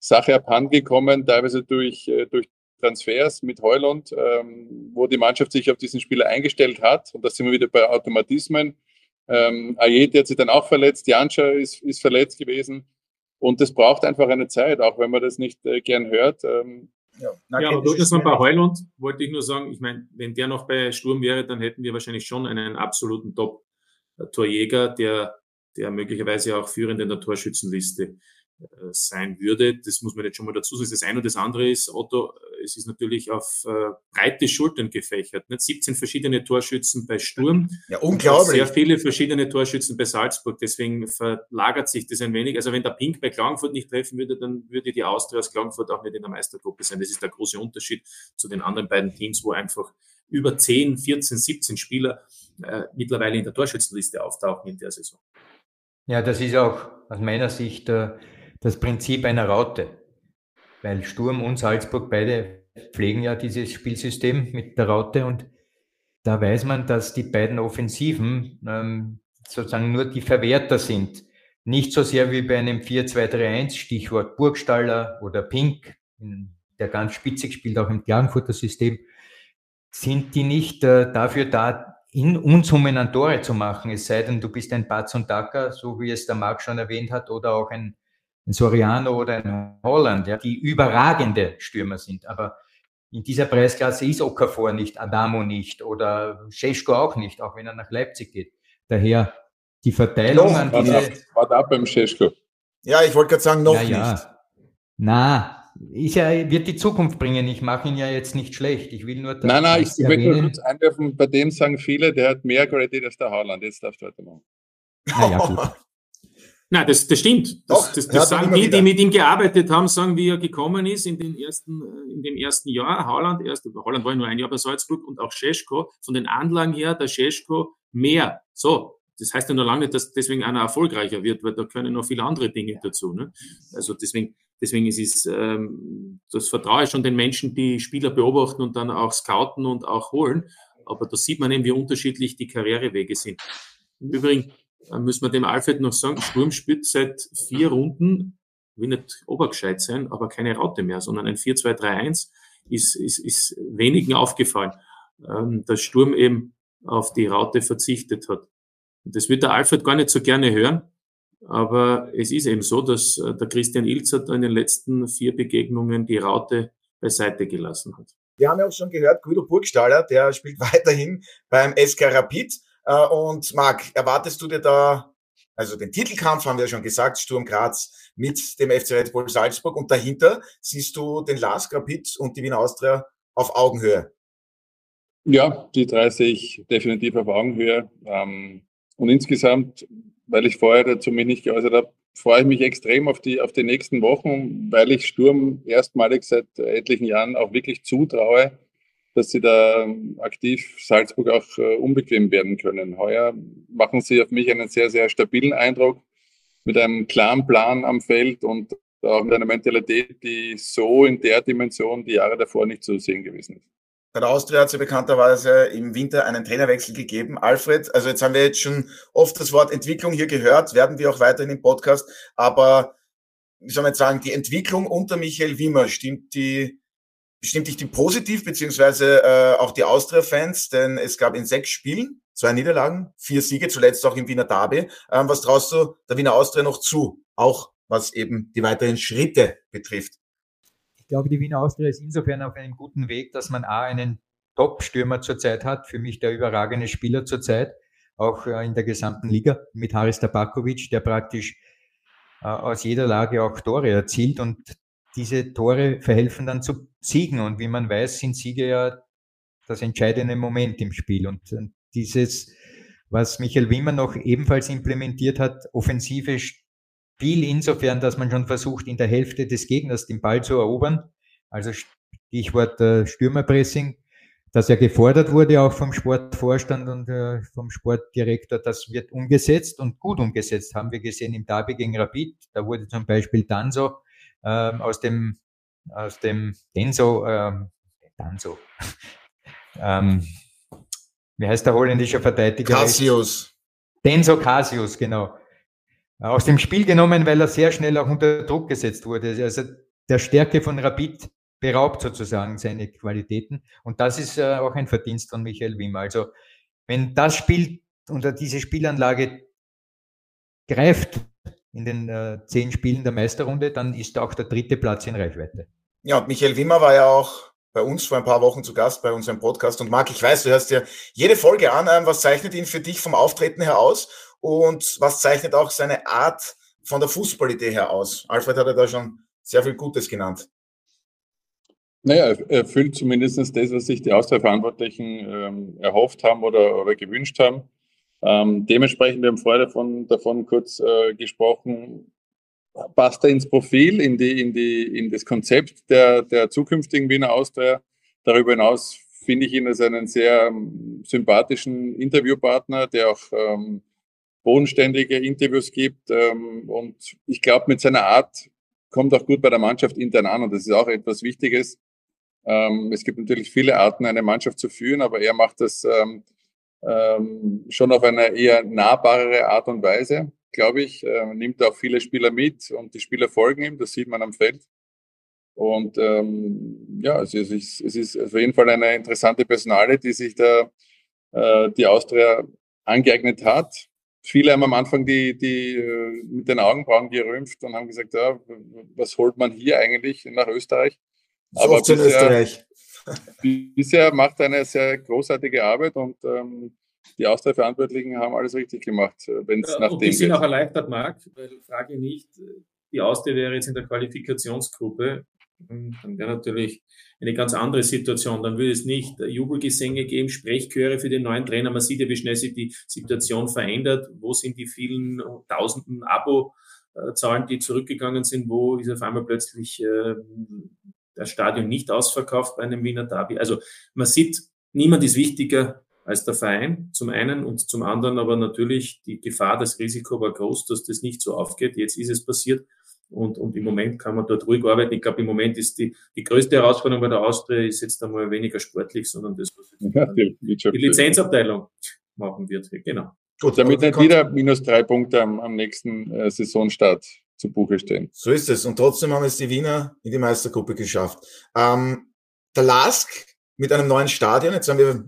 Sache abhandengekommen, teilweise durch, äh, durch Transfers mit Heuland, ähm, wo die Mannschaft sich auf diesen Spieler eingestellt hat. Und da sind wir wieder bei Automatismen. Ähm, Ayet hat sich dann auch verletzt, Janscha ist, ist verletzt gewesen. Und das braucht einfach eine Zeit, auch wenn man das nicht äh, gern hört. Ähm,
ja, Na, ja aber du hast noch bei Heuland, wollte ich nur sagen, ich meine, wenn der noch bei Sturm wäre, dann hätten wir wahrscheinlich schon einen absoluten Top Torjäger, der, der möglicherweise auch führend in der Torschützenliste äh, sein würde. Das muss man jetzt schon mal dazu sagen. Das eine und das andere ist, Otto, es ist natürlich auf äh, breite Schultern gefächert. Nicht? 17 verschiedene Torschützen bei Sturm.
Ja, unglaublich.
Sehr viele verschiedene Torschützen bei Salzburg. Deswegen verlagert sich das ein wenig. Also wenn der Pink bei Klagenfurt nicht treffen würde, dann würde die Austria aus Klagenfurt auch nicht in der Meistergruppe sein. Das ist der große Unterschied zu den anderen beiden Teams, wo einfach über 10, 14, 17 Spieler äh, mittlerweile in der Torschützenliste auftauchen in der Saison.
Ja, das ist auch aus meiner Sicht äh, das Prinzip einer Raute. Weil Sturm und Salzburg beide pflegen ja dieses Spielsystem mit der Raute und da weiß man, dass die beiden Offensiven ähm, sozusagen nur die Verwerter sind. Nicht so sehr wie bei einem 4-2-3-1, Stichwort Burgstaller oder Pink, der ganz spitzig spielt, auch im Klagenfurter System, sind die nicht äh, dafür da, in Unsummen an Tore zu machen, es sei denn, du bist ein Batz und Dacker, so wie es der Marc schon erwähnt hat, oder auch ein ein Soriano oder ein Holland, ja, die überragende Stürmer sind. Aber in dieser Preisklasse ist Okafor nicht, Adamo nicht oder Scheschko auch nicht, auch wenn er nach Leipzig geht. Daher die Verteilung
an diese... Warte ab beim Scheschko.
Ja, ich wollte gerade sagen, noch ja, ja.
nicht. Na, ist ja, wird die Zukunft bringen. Ich mache ihn ja jetzt nicht schlecht. Ich will nur.
Nein, nein, ich will nur kurz einwerfen. Bei dem sagen viele, der hat mehr Credit als der Haaland. Jetzt darfst du weitermachen.
Naja, gut. Nein, das, das stimmt. Das, Doch, das, das sagen die, die mit ihm gearbeitet haben, sagen, wie er gekommen ist in, den ersten, in dem ersten Jahr. Holland, erst, Holland war ja nur ein Jahr bei Salzburg und auch Scheschko. Von den Anlagen her, der Scheschko mehr. So. Das heißt ja noch lange nicht, dass deswegen einer erfolgreicher wird, weil da können noch viele andere Dinge dazu. Ne? Also deswegen, deswegen ist es, ähm, das vertraue ich schon den Menschen, die Spieler beobachten und dann auch scouten und auch holen. Aber da sieht man eben, wie unterschiedlich die Karrierewege sind. Im Übrigen, müssen wir dem Alfred noch sagen, Sturm spielt seit vier Runden, will nicht obergescheit sein, aber keine Raute mehr, sondern ein 4-2-3-1 ist, ist, ist wenigen aufgefallen, ähm, dass Sturm eben auf die Raute verzichtet hat. Das wird der Alfred gar nicht so gerne hören, aber es ist eben so, dass äh, der Christian Ilzer in den letzten vier Begegnungen die Raute beiseite gelassen hat.
Wir haben ja auch schon gehört, Guido Burgstaller, der spielt weiterhin beim SK Rapid. Äh, und Marc, erwartest du dir da, also den Titelkampf haben wir ja schon gesagt, Sturm Graz mit dem FC Red Bull Salzburg und dahinter siehst du den Lars Rapid und die Wiener Austria auf Augenhöhe?
Ja, die drei sehe ich definitiv auf Augenhöhe. Ähm, und insgesamt, weil ich vorher dazu mich nicht geäußert habe, freue ich mich extrem auf die, auf die nächsten Wochen, weil ich Sturm erstmalig seit etlichen Jahren auch wirklich zutraue, dass sie da aktiv Salzburg auch äh, unbequem werden können. Heuer machen sie auf mich einen sehr, sehr stabilen Eindruck mit einem klaren Plan am Feld und auch mit einer Mentalität, die so in der Dimension die Jahre davor nicht zu sehen gewesen ist.
Bei der Austria hat es ja bekannterweise im Winter einen Trainerwechsel gegeben. Alfred, also jetzt haben wir jetzt schon oft das Wort Entwicklung hier gehört, werden wir auch weiterhin im Podcast, aber wie soll man jetzt sagen, die Entwicklung unter Michael Wimmer, stimmt die bestimmt dich die positiv, beziehungsweise äh, auch die Austria-Fans, denn es gab in sechs Spielen zwei Niederlagen, vier Siege, zuletzt auch im Wiener Derby. Ähm, was traust du der Wiener Austria noch zu? Auch was eben die weiteren Schritte betrifft.
Ich glaube, die Wiener Austria ist insofern auf einem guten Weg, dass man A, einen Top-Stürmer zurzeit hat, für mich der überragende Spieler zurzeit, auch äh, in der gesamten Liga, mit Haris Tabakovic, der praktisch äh, aus jeder Lage auch Tore erzielt und diese Tore verhelfen dann zu Siegen. Und wie man weiß, sind Siege ja das entscheidende Moment im Spiel. Und dieses, was Michael Wimmer noch ebenfalls implementiert hat, offensive Spiel insofern, dass man schon versucht, in der Hälfte des Gegners den Ball zu erobern. Also Stichwort äh, Stürmerpressing, das ja gefordert wurde auch vom Sportvorstand und äh, vom Sportdirektor, das wird umgesetzt und gut umgesetzt, haben wir gesehen im Derby gegen Rapid. Da wurde zum Beispiel Danso ähm, aus dem, aus dem Denso, ähm, Danso, ähm, wie heißt der holländische Verteidiger?
Cassius.
Denso Cassius, genau. Aus dem Spiel genommen, weil er sehr schnell auch unter Druck gesetzt wurde. Also der Stärke von Rapid beraubt sozusagen seine Qualitäten. Und das ist äh, auch ein Verdienst von Michael Wimmer. Also wenn das Spiel unter diese Spielanlage greift, in den äh, zehn Spielen der Meisterrunde, dann ist auch der dritte Platz in Reichweite.
Ja, und Michael Wimmer war ja auch bei uns vor ein paar Wochen zu Gast bei unserem Podcast. Und Marc, ich weiß, du hörst dir jede Folge an. Ähm, was zeichnet ihn für dich vom Auftreten her aus? Und was zeichnet auch seine Art von der Fußballidee her aus? Alfred hat ja da schon sehr viel Gutes genannt.
Naja, er erfüllt zumindest das, was sich die Austria-Verantwortlichen ähm, erhofft haben oder, oder gewünscht haben. Ähm, dementsprechend, wir haben vorher davon, davon kurz äh, gesprochen, passt er ins Profil, in, die, in, die, in das Konzept der, der zukünftigen Wiener Austria. Darüber hinaus finde ich ihn als einen sehr ähm, sympathischen Interviewpartner, der auch ähm, bodenständige Interviews gibt. Ähm, und ich glaube, mit seiner Art kommt auch gut bei der Mannschaft intern an. Und das ist auch etwas Wichtiges. Ähm, es gibt natürlich viele Arten, eine Mannschaft zu führen, aber er macht das ähm, ähm, schon auf eine eher nahbarere Art und Weise, glaube ich. Äh, nimmt auch viele Spieler mit und die Spieler folgen ihm, das sieht man am Feld. Und ähm, ja, es ist, es ist auf jeden Fall eine interessante Personale, die sich da äh, die Austria angeeignet hat. Viele haben am Anfang die, die äh, mit den Augenbrauen gerümpft und haben gesagt, ja, was holt man hier eigentlich nach Österreich?
Aber bisher, Österreich.
bisher macht er eine sehr großartige Arbeit und ähm, die Austria-Verantwortlichen haben alles richtig gemacht,
äh, wenn es ja, nach und dem Die sind auch erleichtert, Marc, weil frage nicht, die Austria wäre jetzt in der Qualifikationsgruppe, dann wäre natürlich eine ganz andere Situation. Dann würde es nicht Jubelgesänge geben, Sprechchöre für den neuen Trainer. Man sieht ja, wie schnell sich die Situation verändert. Wo sind die vielen tausenden Abo-Zahlen, die zurückgegangen sind? Wo ist auf einmal plötzlich äh, das Stadion nicht ausverkauft bei einem Wiener Derby. Also man sieht, niemand ist wichtiger als der Verein zum einen und zum anderen aber natürlich die Gefahr, das Risiko war groß, dass das nicht so aufgeht. Jetzt ist es passiert und, und im Moment kann man dort ruhig arbeiten. Ich glaube, im Moment ist die, die größte Herausforderung bei der Austria ist jetzt einmal weniger sportlich, sondern das, was ja, die, die Lizenzabteilung machen wird. Genau.
Gut, damit nicht wieder minus drei Punkte am, am nächsten äh, Saisonstart zu Buche stehen.
So ist es. Und trotzdem haben es die Wiener in die Meistergruppe geschafft. Ähm, der Lask mit einem neuen Stadion. Jetzt haben wir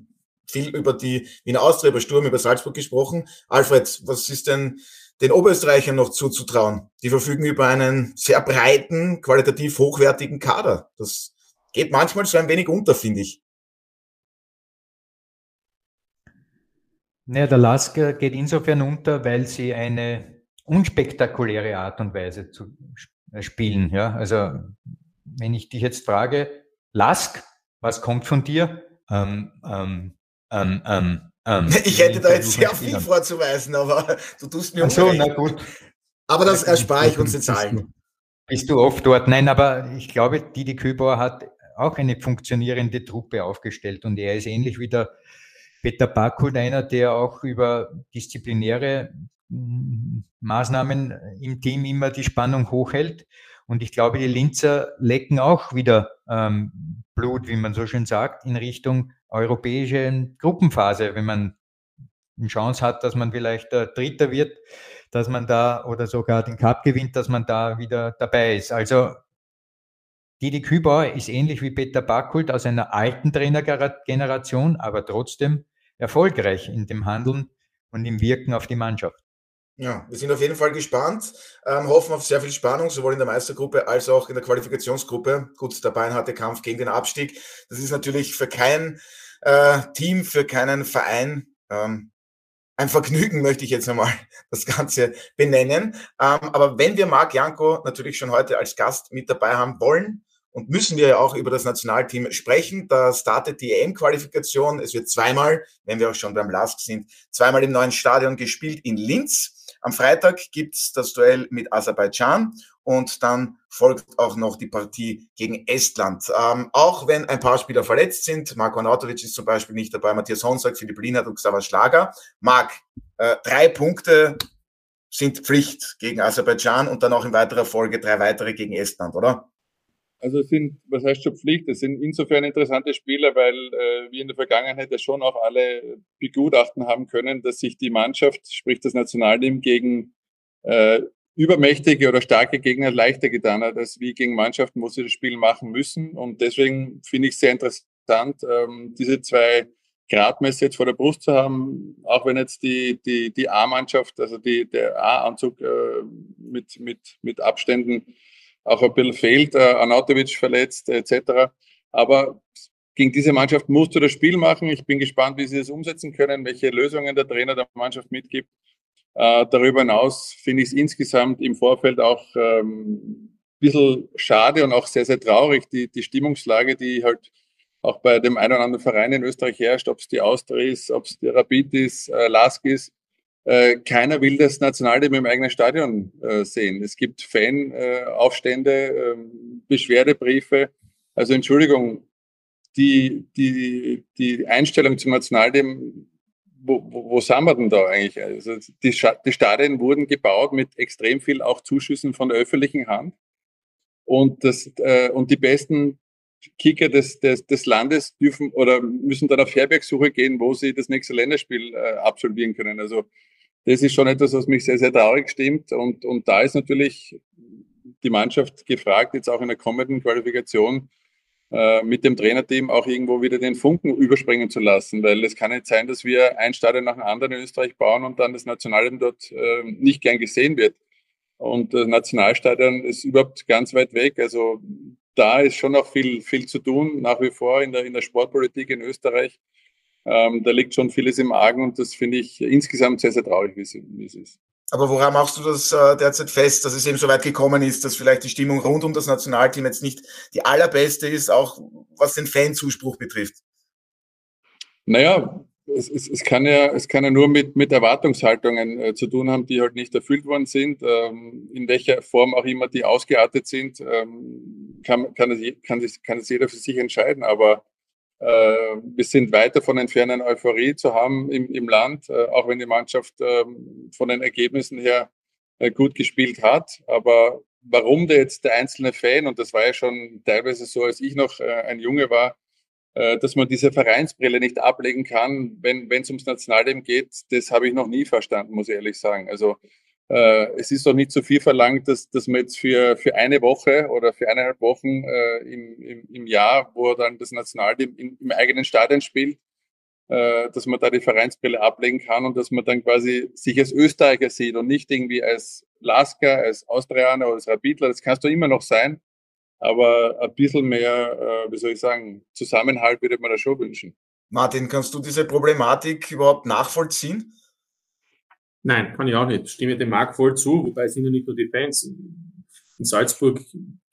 viel über die Wiener Austria, über Sturm, über Salzburg gesprochen. Alfred, was ist denn den Oberösterreichern noch zuzutrauen? Die verfügen über einen sehr breiten, qualitativ hochwertigen Kader. Das geht manchmal so ein wenig unter, finde ich.
Naja, der Lask geht insofern unter, weil sie eine unspektakuläre Art und Weise zu spielen. Ja, also wenn ich dich jetzt frage, Lask, was kommt von dir? Ähm, ähm, ähm, ähm,
ähm ich hätte da jetzt sehr viel vorzuweisen, aber du tust mir
so, na gut.
Aber das erspare ich uns jetzt allen.
Bist du oft dort? Nein, aber ich glaube, Didi Kübauer hat auch eine funktionierende Truppe aufgestellt und er ist ähnlich wie der Peter Backholt einer, der auch über disziplinäre Maßnahmen im Team immer die Spannung hochhält. Und ich glaube, die Linzer lecken auch wieder ähm, Blut, wie man so schön sagt, in Richtung europäische Gruppenphase, wenn man eine Chance hat, dass man vielleicht der Dritter wird, dass man da oder sogar den Cup gewinnt, dass man da wieder dabei ist. Also Didi Kübauer ist ähnlich wie Peter Backult aus einer alten Trainergeneration, aber trotzdem erfolgreich in dem Handeln und im Wirken auf die Mannschaft.
Ja, wir sind auf jeden Fall gespannt, ähm, hoffen auf sehr viel Spannung, sowohl in der Meistergruppe als auch in der Qualifikationsgruppe. Gut, der beinharte Kampf gegen den Abstieg. Das ist natürlich für kein äh, Team, für keinen Verein ähm, ein Vergnügen, möchte ich jetzt einmal das Ganze benennen. Ähm, aber wenn wir Marc Janko natürlich schon heute als Gast mit dabei haben wollen, und müssen wir ja auch über das Nationalteam sprechen. Da startet die EM-Qualifikation. Es wird zweimal, wenn wir auch schon beim LASK sind, zweimal im neuen Stadion gespielt in Linz. Am Freitag gibt's das Duell mit Aserbaidschan und dann folgt auch noch die Partie gegen Estland. Ähm, auch wenn ein paar Spieler verletzt sind, Marko Anatovic ist zum Beispiel nicht dabei, Matthias Honsack, Philipp Lienhardt und Xaver Schlager. Marc, äh, drei Punkte sind Pflicht gegen Aserbaidschan und dann auch in weiterer Folge drei weitere gegen Estland, oder?
Also es sind, was heißt schon Pflicht? Es sind insofern interessante Spieler, weil äh, wir in der Vergangenheit ja schon auch alle begutachten haben können, dass sich die Mannschaft, sprich das Nationalteam, gegen äh, übermächtige oder starke Gegner leichter getan hat, als wie gegen Mannschaften, wo sie das Spiel machen müssen. Und deswegen finde ich es sehr interessant, ähm, diese zwei Gradmesser jetzt vor der Brust zu haben, auch wenn jetzt die, die, die A-Mannschaft, also die, der A-Anzug äh, mit, mit, mit Abständen auch ein bisschen fehlt, äh, Anatovic verletzt etc. Aber gegen diese Mannschaft musst du das Spiel machen. Ich bin gespannt, wie sie es umsetzen können, welche Lösungen der Trainer der Mannschaft mitgibt. Äh, darüber hinaus finde ich es insgesamt im Vorfeld auch ähm, bisschen schade und auch sehr, sehr traurig, die, die Stimmungslage, die halt auch bei dem einen oder anderen Verein in Österreich herrscht, ob es die Austria ist, ob es die Rapid ist, äh, Lask ist. Äh, keiner will das Nationalteam im eigenen Stadion äh, sehen. Es gibt Fanaufstände, äh, Beschwerdebriefe. Also Entschuldigung, die, die, die Einstellung zum Nationalteam, wo, wo, wo sind wir denn da eigentlich? Also die, die Stadien wurden gebaut mit extrem viel auch Zuschüssen von der öffentlichen Hand. Und, das, äh, und die besten Kicker des, des, des Landes dürfen oder müssen dann auf Herbergsuche gehen, wo sie das nächste Länderspiel äh, absolvieren können. Also das ist schon etwas, was mich sehr, sehr traurig stimmt. Und, und da ist natürlich die Mannschaft gefragt, jetzt auch in der kommenden Qualifikation äh, mit dem Trainerteam auch irgendwo wieder den Funken überspringen zu lassen, weil es kann nicht sein, dass wir ein Stadion nach dem anderen in Österreich bauen und dann das Nationalteam dort äh, nicht gern gesehen wird. Und das Nationalstadion ist überhaupt ganz weit weg. Also da ist schon noch viel, viel zu tun, nach wie vor in der, in der Sportpolitik in Österreich. Ähm, da liegt schon vieles im Argen und das finde ich insgesamt sehr, sehr traurig, wie es, ist.
Aber woran machst du das äh, derzeit fest, dass es eben so weit gekommen ist, dass vielleicht die Stimmung rund um das Nationalteam jetzt nicht die allerbeste ist, auch was den Fanzuspruch betrifft?
Naja, es, es, es, kann ja, es kann ja nur mit, mit Erwartungshaltungen äh, zu tun haben, die halt nicht erfüllt worden sind. Ähm, in welcher Form auch immer die ausgeartet sind, ähm, kann, kann, es, kann, es, kann es jeder für sich entscheiden. Aber wir sind weit davon entfernt, eine Euphorie zu haben im, im Land, äh, auch wenn die Mannschaft äh, von den Ergebnissen her äh, gut gespielt hat. Aber warum der jetzt der einzelne Fan, und das war ja schon teilweise so, als ich noch äh, ein Junge war, äh, dass man diese Vereinsbrille nicht ablegen kann, wenn es ums Nationalteam geht, das habe ich noch nie verstanden, muss ich ehrlich sagen. Also äh, es ist doch nicht zu viel verlangt, dass, dass man jetzt für, für eine Woche oder für eineinhalb Wochen äh, im, im, im Jahr, wo dann das Nationalteam in, im eigenen Stadion spielt, äh, dass man da die Vereinsbrille ablegen kann und dass man dann quasi sich als Österreicher sieht und nicht irgendwie als Lasker, als Austrianer oder als Rapidler. Das kannst du immer noch sein, aber ein bisschen mehr, äh, wie soll ich sagen, Zusammenhalt würde man da schon wünschen.
Martin, kannst du diese Problematik überhaupt nachvollziehen?
Nein, kann ich auch nicht. Stimme dem Marc voll zu, wobei es sind ja nicht nur die Fans. In Salzburg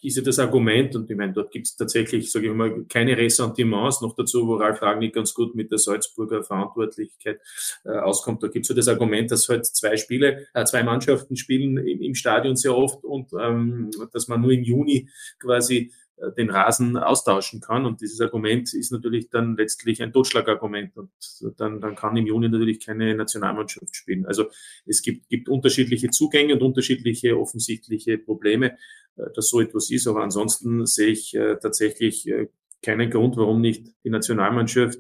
ist ja das Argument, und ich meine, dort gibt es tatsächlich, sage ich mal, keine Ressentiments, noch dazu, wo Ralf Ragnick ganz gut mit der Salzburger Verantwortlichkeit äh, auskommt. Da gibt es ja das Argument, dass halt zwei Spiele, äh, zwei Mannschaften spielen im, im Stadion sehr oft und ähm, dass man nur im Juni quasi den Rasen austauschen kann. Und dieses Argument ist natürlich dann letztlich ein Totschlagargument. Und dann, dann kann im Juni natürlich keine Nationalmannschaft spielen. Also es gibt, gibt unterschiedliche Zugänge und unterschiedliche offensichtliche Probleme, äh, dass so etwas ist. Aber ansonsten sehe ich äh, tatsächlich keinen Grund, warum nicht die Nationalmannschaft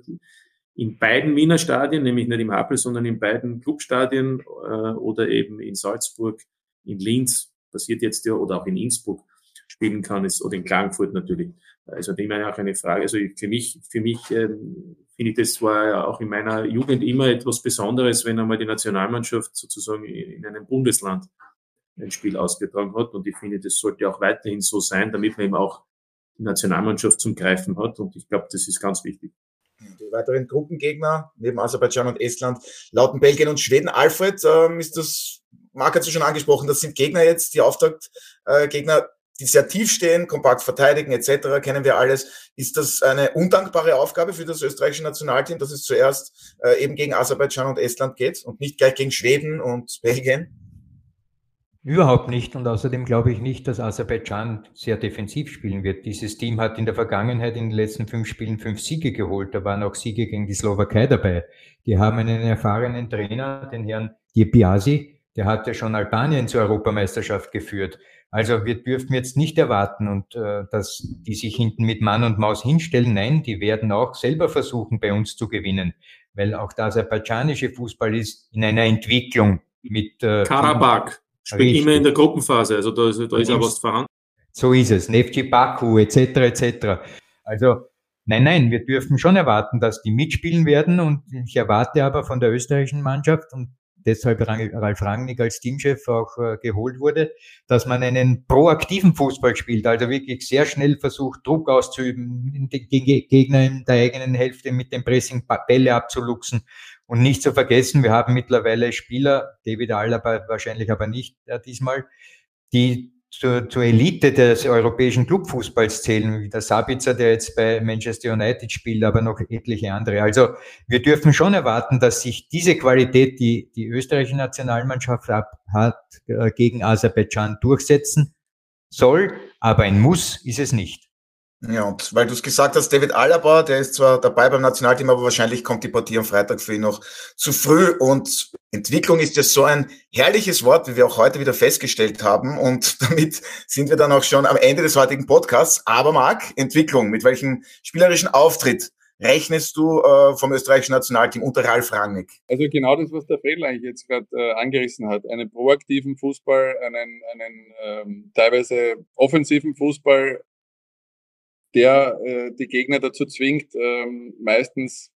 in beiden Wiener Stadien, nämlich nicht im Happel, sondern in beiden Clubstadien oder eben in Salzburg, in Linz, passiert jetzt ja, oder auch in Innsbruck, spielen kann, ist, oder in Klagenfurt natürlich. Also dem auch eine Frage. Also für mich, für mich ähm, finde ich, das war auch in meiner Jugend immer etwas Besonderes, wenn einmal die Nationalmannschaft sozusagen in einem Bundesland ein Spiel ausgetragen hat. Und ich finde, das sollte auch weiterhin so sein, damit man eben auch die Nationalmannschaft zum Greifen hat. Und ich glaube, das ist ganz wichtig.
Die weiteren Gruppengegner neben Aserbaidschan und Estland lauten Belgien und Schweden. Alfred, ähm, ist das, Marc hat es schon angesprochen, das sind Gegner jetzt, die Auftaktgegner. Äh, die sehr tief stehen, kompakt verteidigen etc., kennen wir alles. Ist das eine undankbare Aufgabe für das österreichische Nationalteam, dass es zuerst äh, eben gegen Aserbaidschan und Estland geht und nicht gleich gegen Schweden und Belgien?
Überhaupt nicht. Und außerdem glaube ich nicht, dass Aserbaidschan sehr defensiv spielen wird. Dieses Team hat in der Vergangenheit in den letzten fünf Spielen fünf Siege geholt. Da waren auch Siege gegen die Slowakei dabei. Die haben einen erfahrenen Trainer, den Herrn Diabiasi, der hat ja schon Albanien zur Europameisterschaft geführt. Also wir dürfen jetzt nicht erwarten und äh, dass die sich hinten mit Mann und Maus hinstellen. Nein, die werden auch selber versuchen, bei uns zu gewinnen, weil auch der aserbaidschanische Fußball ist in einer Entwicklung mit
äh, Karabakh spielt immer in der Gruppenphase, also da, ist, da ist ja was vorhanden.
So ist es, Nefci Baku etc. etc. Also nein, nein, wir dürfen schon erwarten, dass die mitspielen werden und ich erwarte aber von der österreichischen Mannschaft und deshalb Ralf Rangnick als Teamchef auch äh, geholt wurde, dass man einen proaktiven Fußball spielt, also wirklich sehr schnell versucht, Druck auszuüben, den Gegner in der eigenen Hälfte mit dem Pressing Bälle abzuluxen. Und nicht zu vergessen, wir haben mittlerweile Spieler, David Alaba wahrscheinlich aber nicht äh, diesmal, die zur, zur Elite des europäischen Clubfußballs zählen, wie der Sabitzer, der jetzt bei Manchester United spielt, aber noch etliche andere. Also wir dürfen schon erwarten, dass sich diese Qualität, die die österreichische Nationalmannschaft hat, äh, gegen Aserbaidschan durchsetzen soll, aber ein Muss ist es nicht.
Ja, und weil du es gesagt hast, David Alaba, der ist zwar dabei beim Nationalteam, aber wahrscheinlich kommt die Partie am Freitag für ihn noch zu früh. Und Entwicklung ist ja so ein herrliches Wort, wie wir auch heute wieder festgestellt haben. Und damit sind wir dann auch schon am Ende des heutigen Podcasts. Aber Marc, Entwicklung, mit welchem spielerischen Auftritt rechnest du äh, vom österreichischen Nationalteam unter Ralf Rangnick?
Also genau das, was der Fredel eigentlich jetzt gerade äh, angerissen hat. Einen proaktiven Fußball, einen, einen ähm, teilweise offensiven Fußball, der äh, die Gegner dazu zwingt, ähm, meistens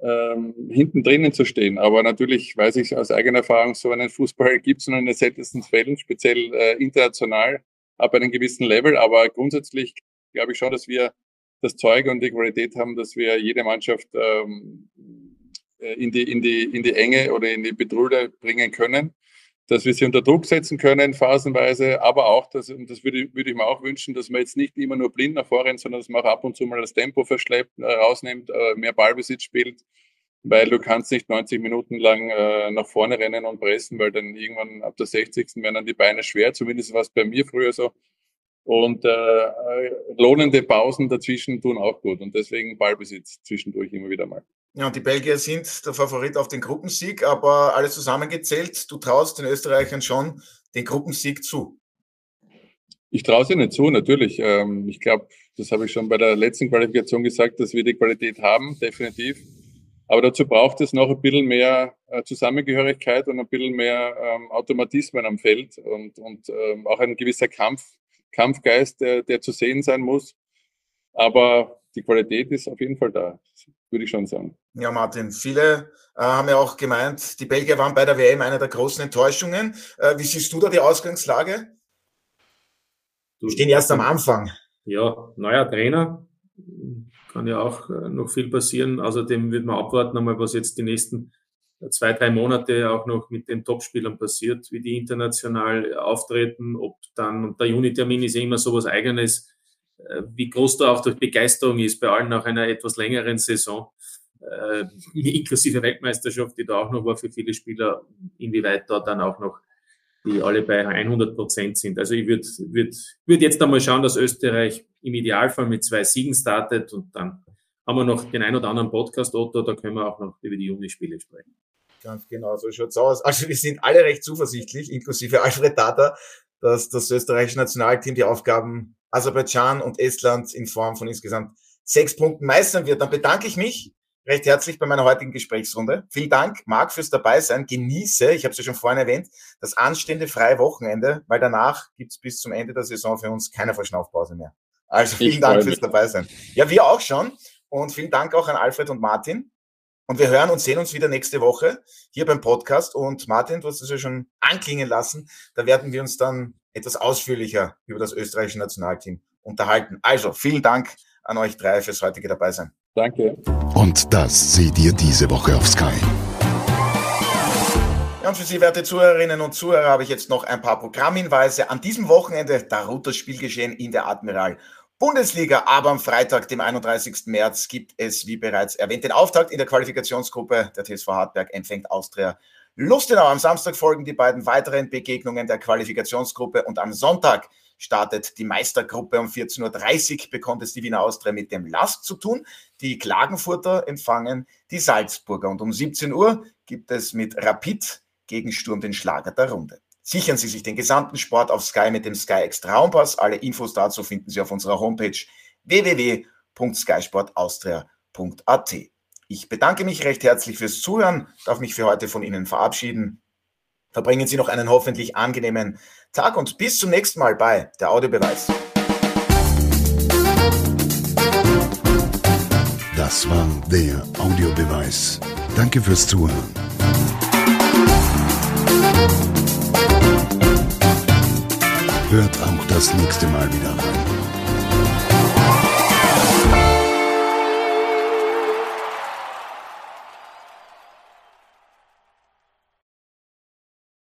ähm, hinten drinnen zu stehen. Aber natürlich weiß ich aus eigener Erfahrung, so einen Fußball gibt es nur in den seltensten Fällen, speziell äh, international, ab einem gewissen Level. Aber grundsätzlich glaube ich schon, dass wir das Zeug und die Qualität haben, dass wir jede Mannschaft ähm, äh, in, die, in, die, in die Enge oder in die Bedrulle bringen können dass wir sie unter Druck setzen können, phasenweise, aber auch, dass, und das würde, würde ich mir auch wünschen, dass man jetzt nicht immer nur blind nach vorne rennt, sondern dass man auch ab und zu mal das Tempo verschleppt, äh, rausnimmt, äh, mehr Ballbesitz spielt, weil du kannst nicht 90 Minuten lang äh, nach vorne rennen und pressen, weil dann irgendwann ab der 60. werden dann die Beine schwer, zumindest war es bei mir früher so. Und äh, lohnende Pausen dazwischen tun auch gut und deswegen Ballbesitz zwischendurch immer wieder mal.
Ja, und die Belgier sind der Favorit auf den Gruppensieg, aber alles zusammengezählt, du traust den Österreichern schon den Gruppensieg zu.
Ich traue sie nicht zu, natürlich. Ähm, ich glaube, das habe ich schon bei der letzten Qualifikation gesagt, dass wir die Qualität haben, definitiv. Aber dazu braucht es noch ein bisschen mehr äh, Zusammengehörigkeit und ein bisschen mehr ähm, Automatismen am Feld und, und ähm, auch ein gewisser Kampf, Kampfgeist, der, der zu sehen sein muss. Aber die Qualität ist auf jeden Fall da, würde ich schon sagen.
Ja, Martin, viele äh, haben ja auch gemeint, die Belgier waren bei der WM eine der großen Enttäuschungen. Äh, wie siehst du da die Ausgangslage? Du stehen erst am Anfang.
Ja, neuer Trainer. Kann ja auch äh, noch viel passieren. Außerdem wird man abwarten, einmal, was jetzt die nächsten zwei, drei Monate auch noch mit den Topspielern passiert, wie die international auftreten, ob dann, und der Juni-Termin ist ja immer so was Eigenes, äh, wie groß da auch die Begeisterung ist bei allen nach einer etwas längeren Saison, äh, inklusive Weltmeisterschaft, die da auch noch war für viele Spieler, inwieweit da dann auch noch die alle bei 100 Prozent sind. Also ich würde würd, würd jetzt einmal schauen, dass Österreich im Idealfall mit zwei Siegen startet und dann haben wir noch den ein oder anderen Podcast, Otto, da können wir auch noch über die Juni-Spiele sprechen.
Ganz genau, so schaut's aus. Also wir sind alle recht zuversichtlich, inklusive Alfred Data, dass das österreichische Nationalteam die Aufgaben Aserbaidschan und Estland in Form von insgesamt sechs Punkten meistern wird. Dann bedanke ich mich recht herzlich bei meiner heutigen Gesprächsrunde. Vielen Dank, Marc, fürs Dabeisein. Genieße, ich habe es ja schon vorhin erwähnt, das anstehende freie Wochenende, weil danach gibt's bis zum Ende der Saison für uns keine Verschnaufpause mehr. Also vielen ich Dank fürs Dabeisein. Ja, wir auch schon. Und vielen Dank auch an Alfred und Martin. Und wir hören und sehen uns wieder nächste Woche hier beim Podcast. Und Martin, du hast es ja schon anklingen lassen. Da werden wir uns dann etwas ausführlicher über das österreichische Nationalteam unterhalten. Also vielen Dank an euch drei fürs heutige Dabeisein.
Danke.
Und das seht ihr diese Woche auf Sky.
Ja, und für Sie, werte Zuhörerinnen und Zuhörer, habe ich jetzt noch ein paar Programmhinweise. An diesem Wochenende darunter Spielgeschehen in der Admiral Bundesliga, aber am Freitag, dem 31. März, gibt es, wie bereits erwähnt, den Auftakt in der Qualifikationsgruppe. Der TSV Hartberg empfängt Austria Lustenau. Am Samstag folgen die beiden weiteren Begegnungen der Qualifikationsgruppe und am Sonntag startet die Meistergruppe um 14.30 Uhr, bekommt es die Wiener Austria mit dem Last zu tun. Die Klagenfurter empfangen die Salzburger und um 17 Uhr gibt es mit Rapid gegen Sturm den Schlager der Runde. Sichern Sie sich den gesamten Sport auf Sky mit dem Sky X Traumpass. Alle Infos dazu finden Sie auf unserer Homepage www.skysportaustria.at. Ich bedanke mich recht herzlich fürs Zuhören, darf mich für heute von Ihnen verabschieden. Verbringen Sie noch einen hoffentlich angenehmen Tag und bis zum nächsten Mal bei der Audiobeweis.
Das war der Audiobeweis. Danke fürs Zuhören. Hört auch das nächste Mal wieder rein.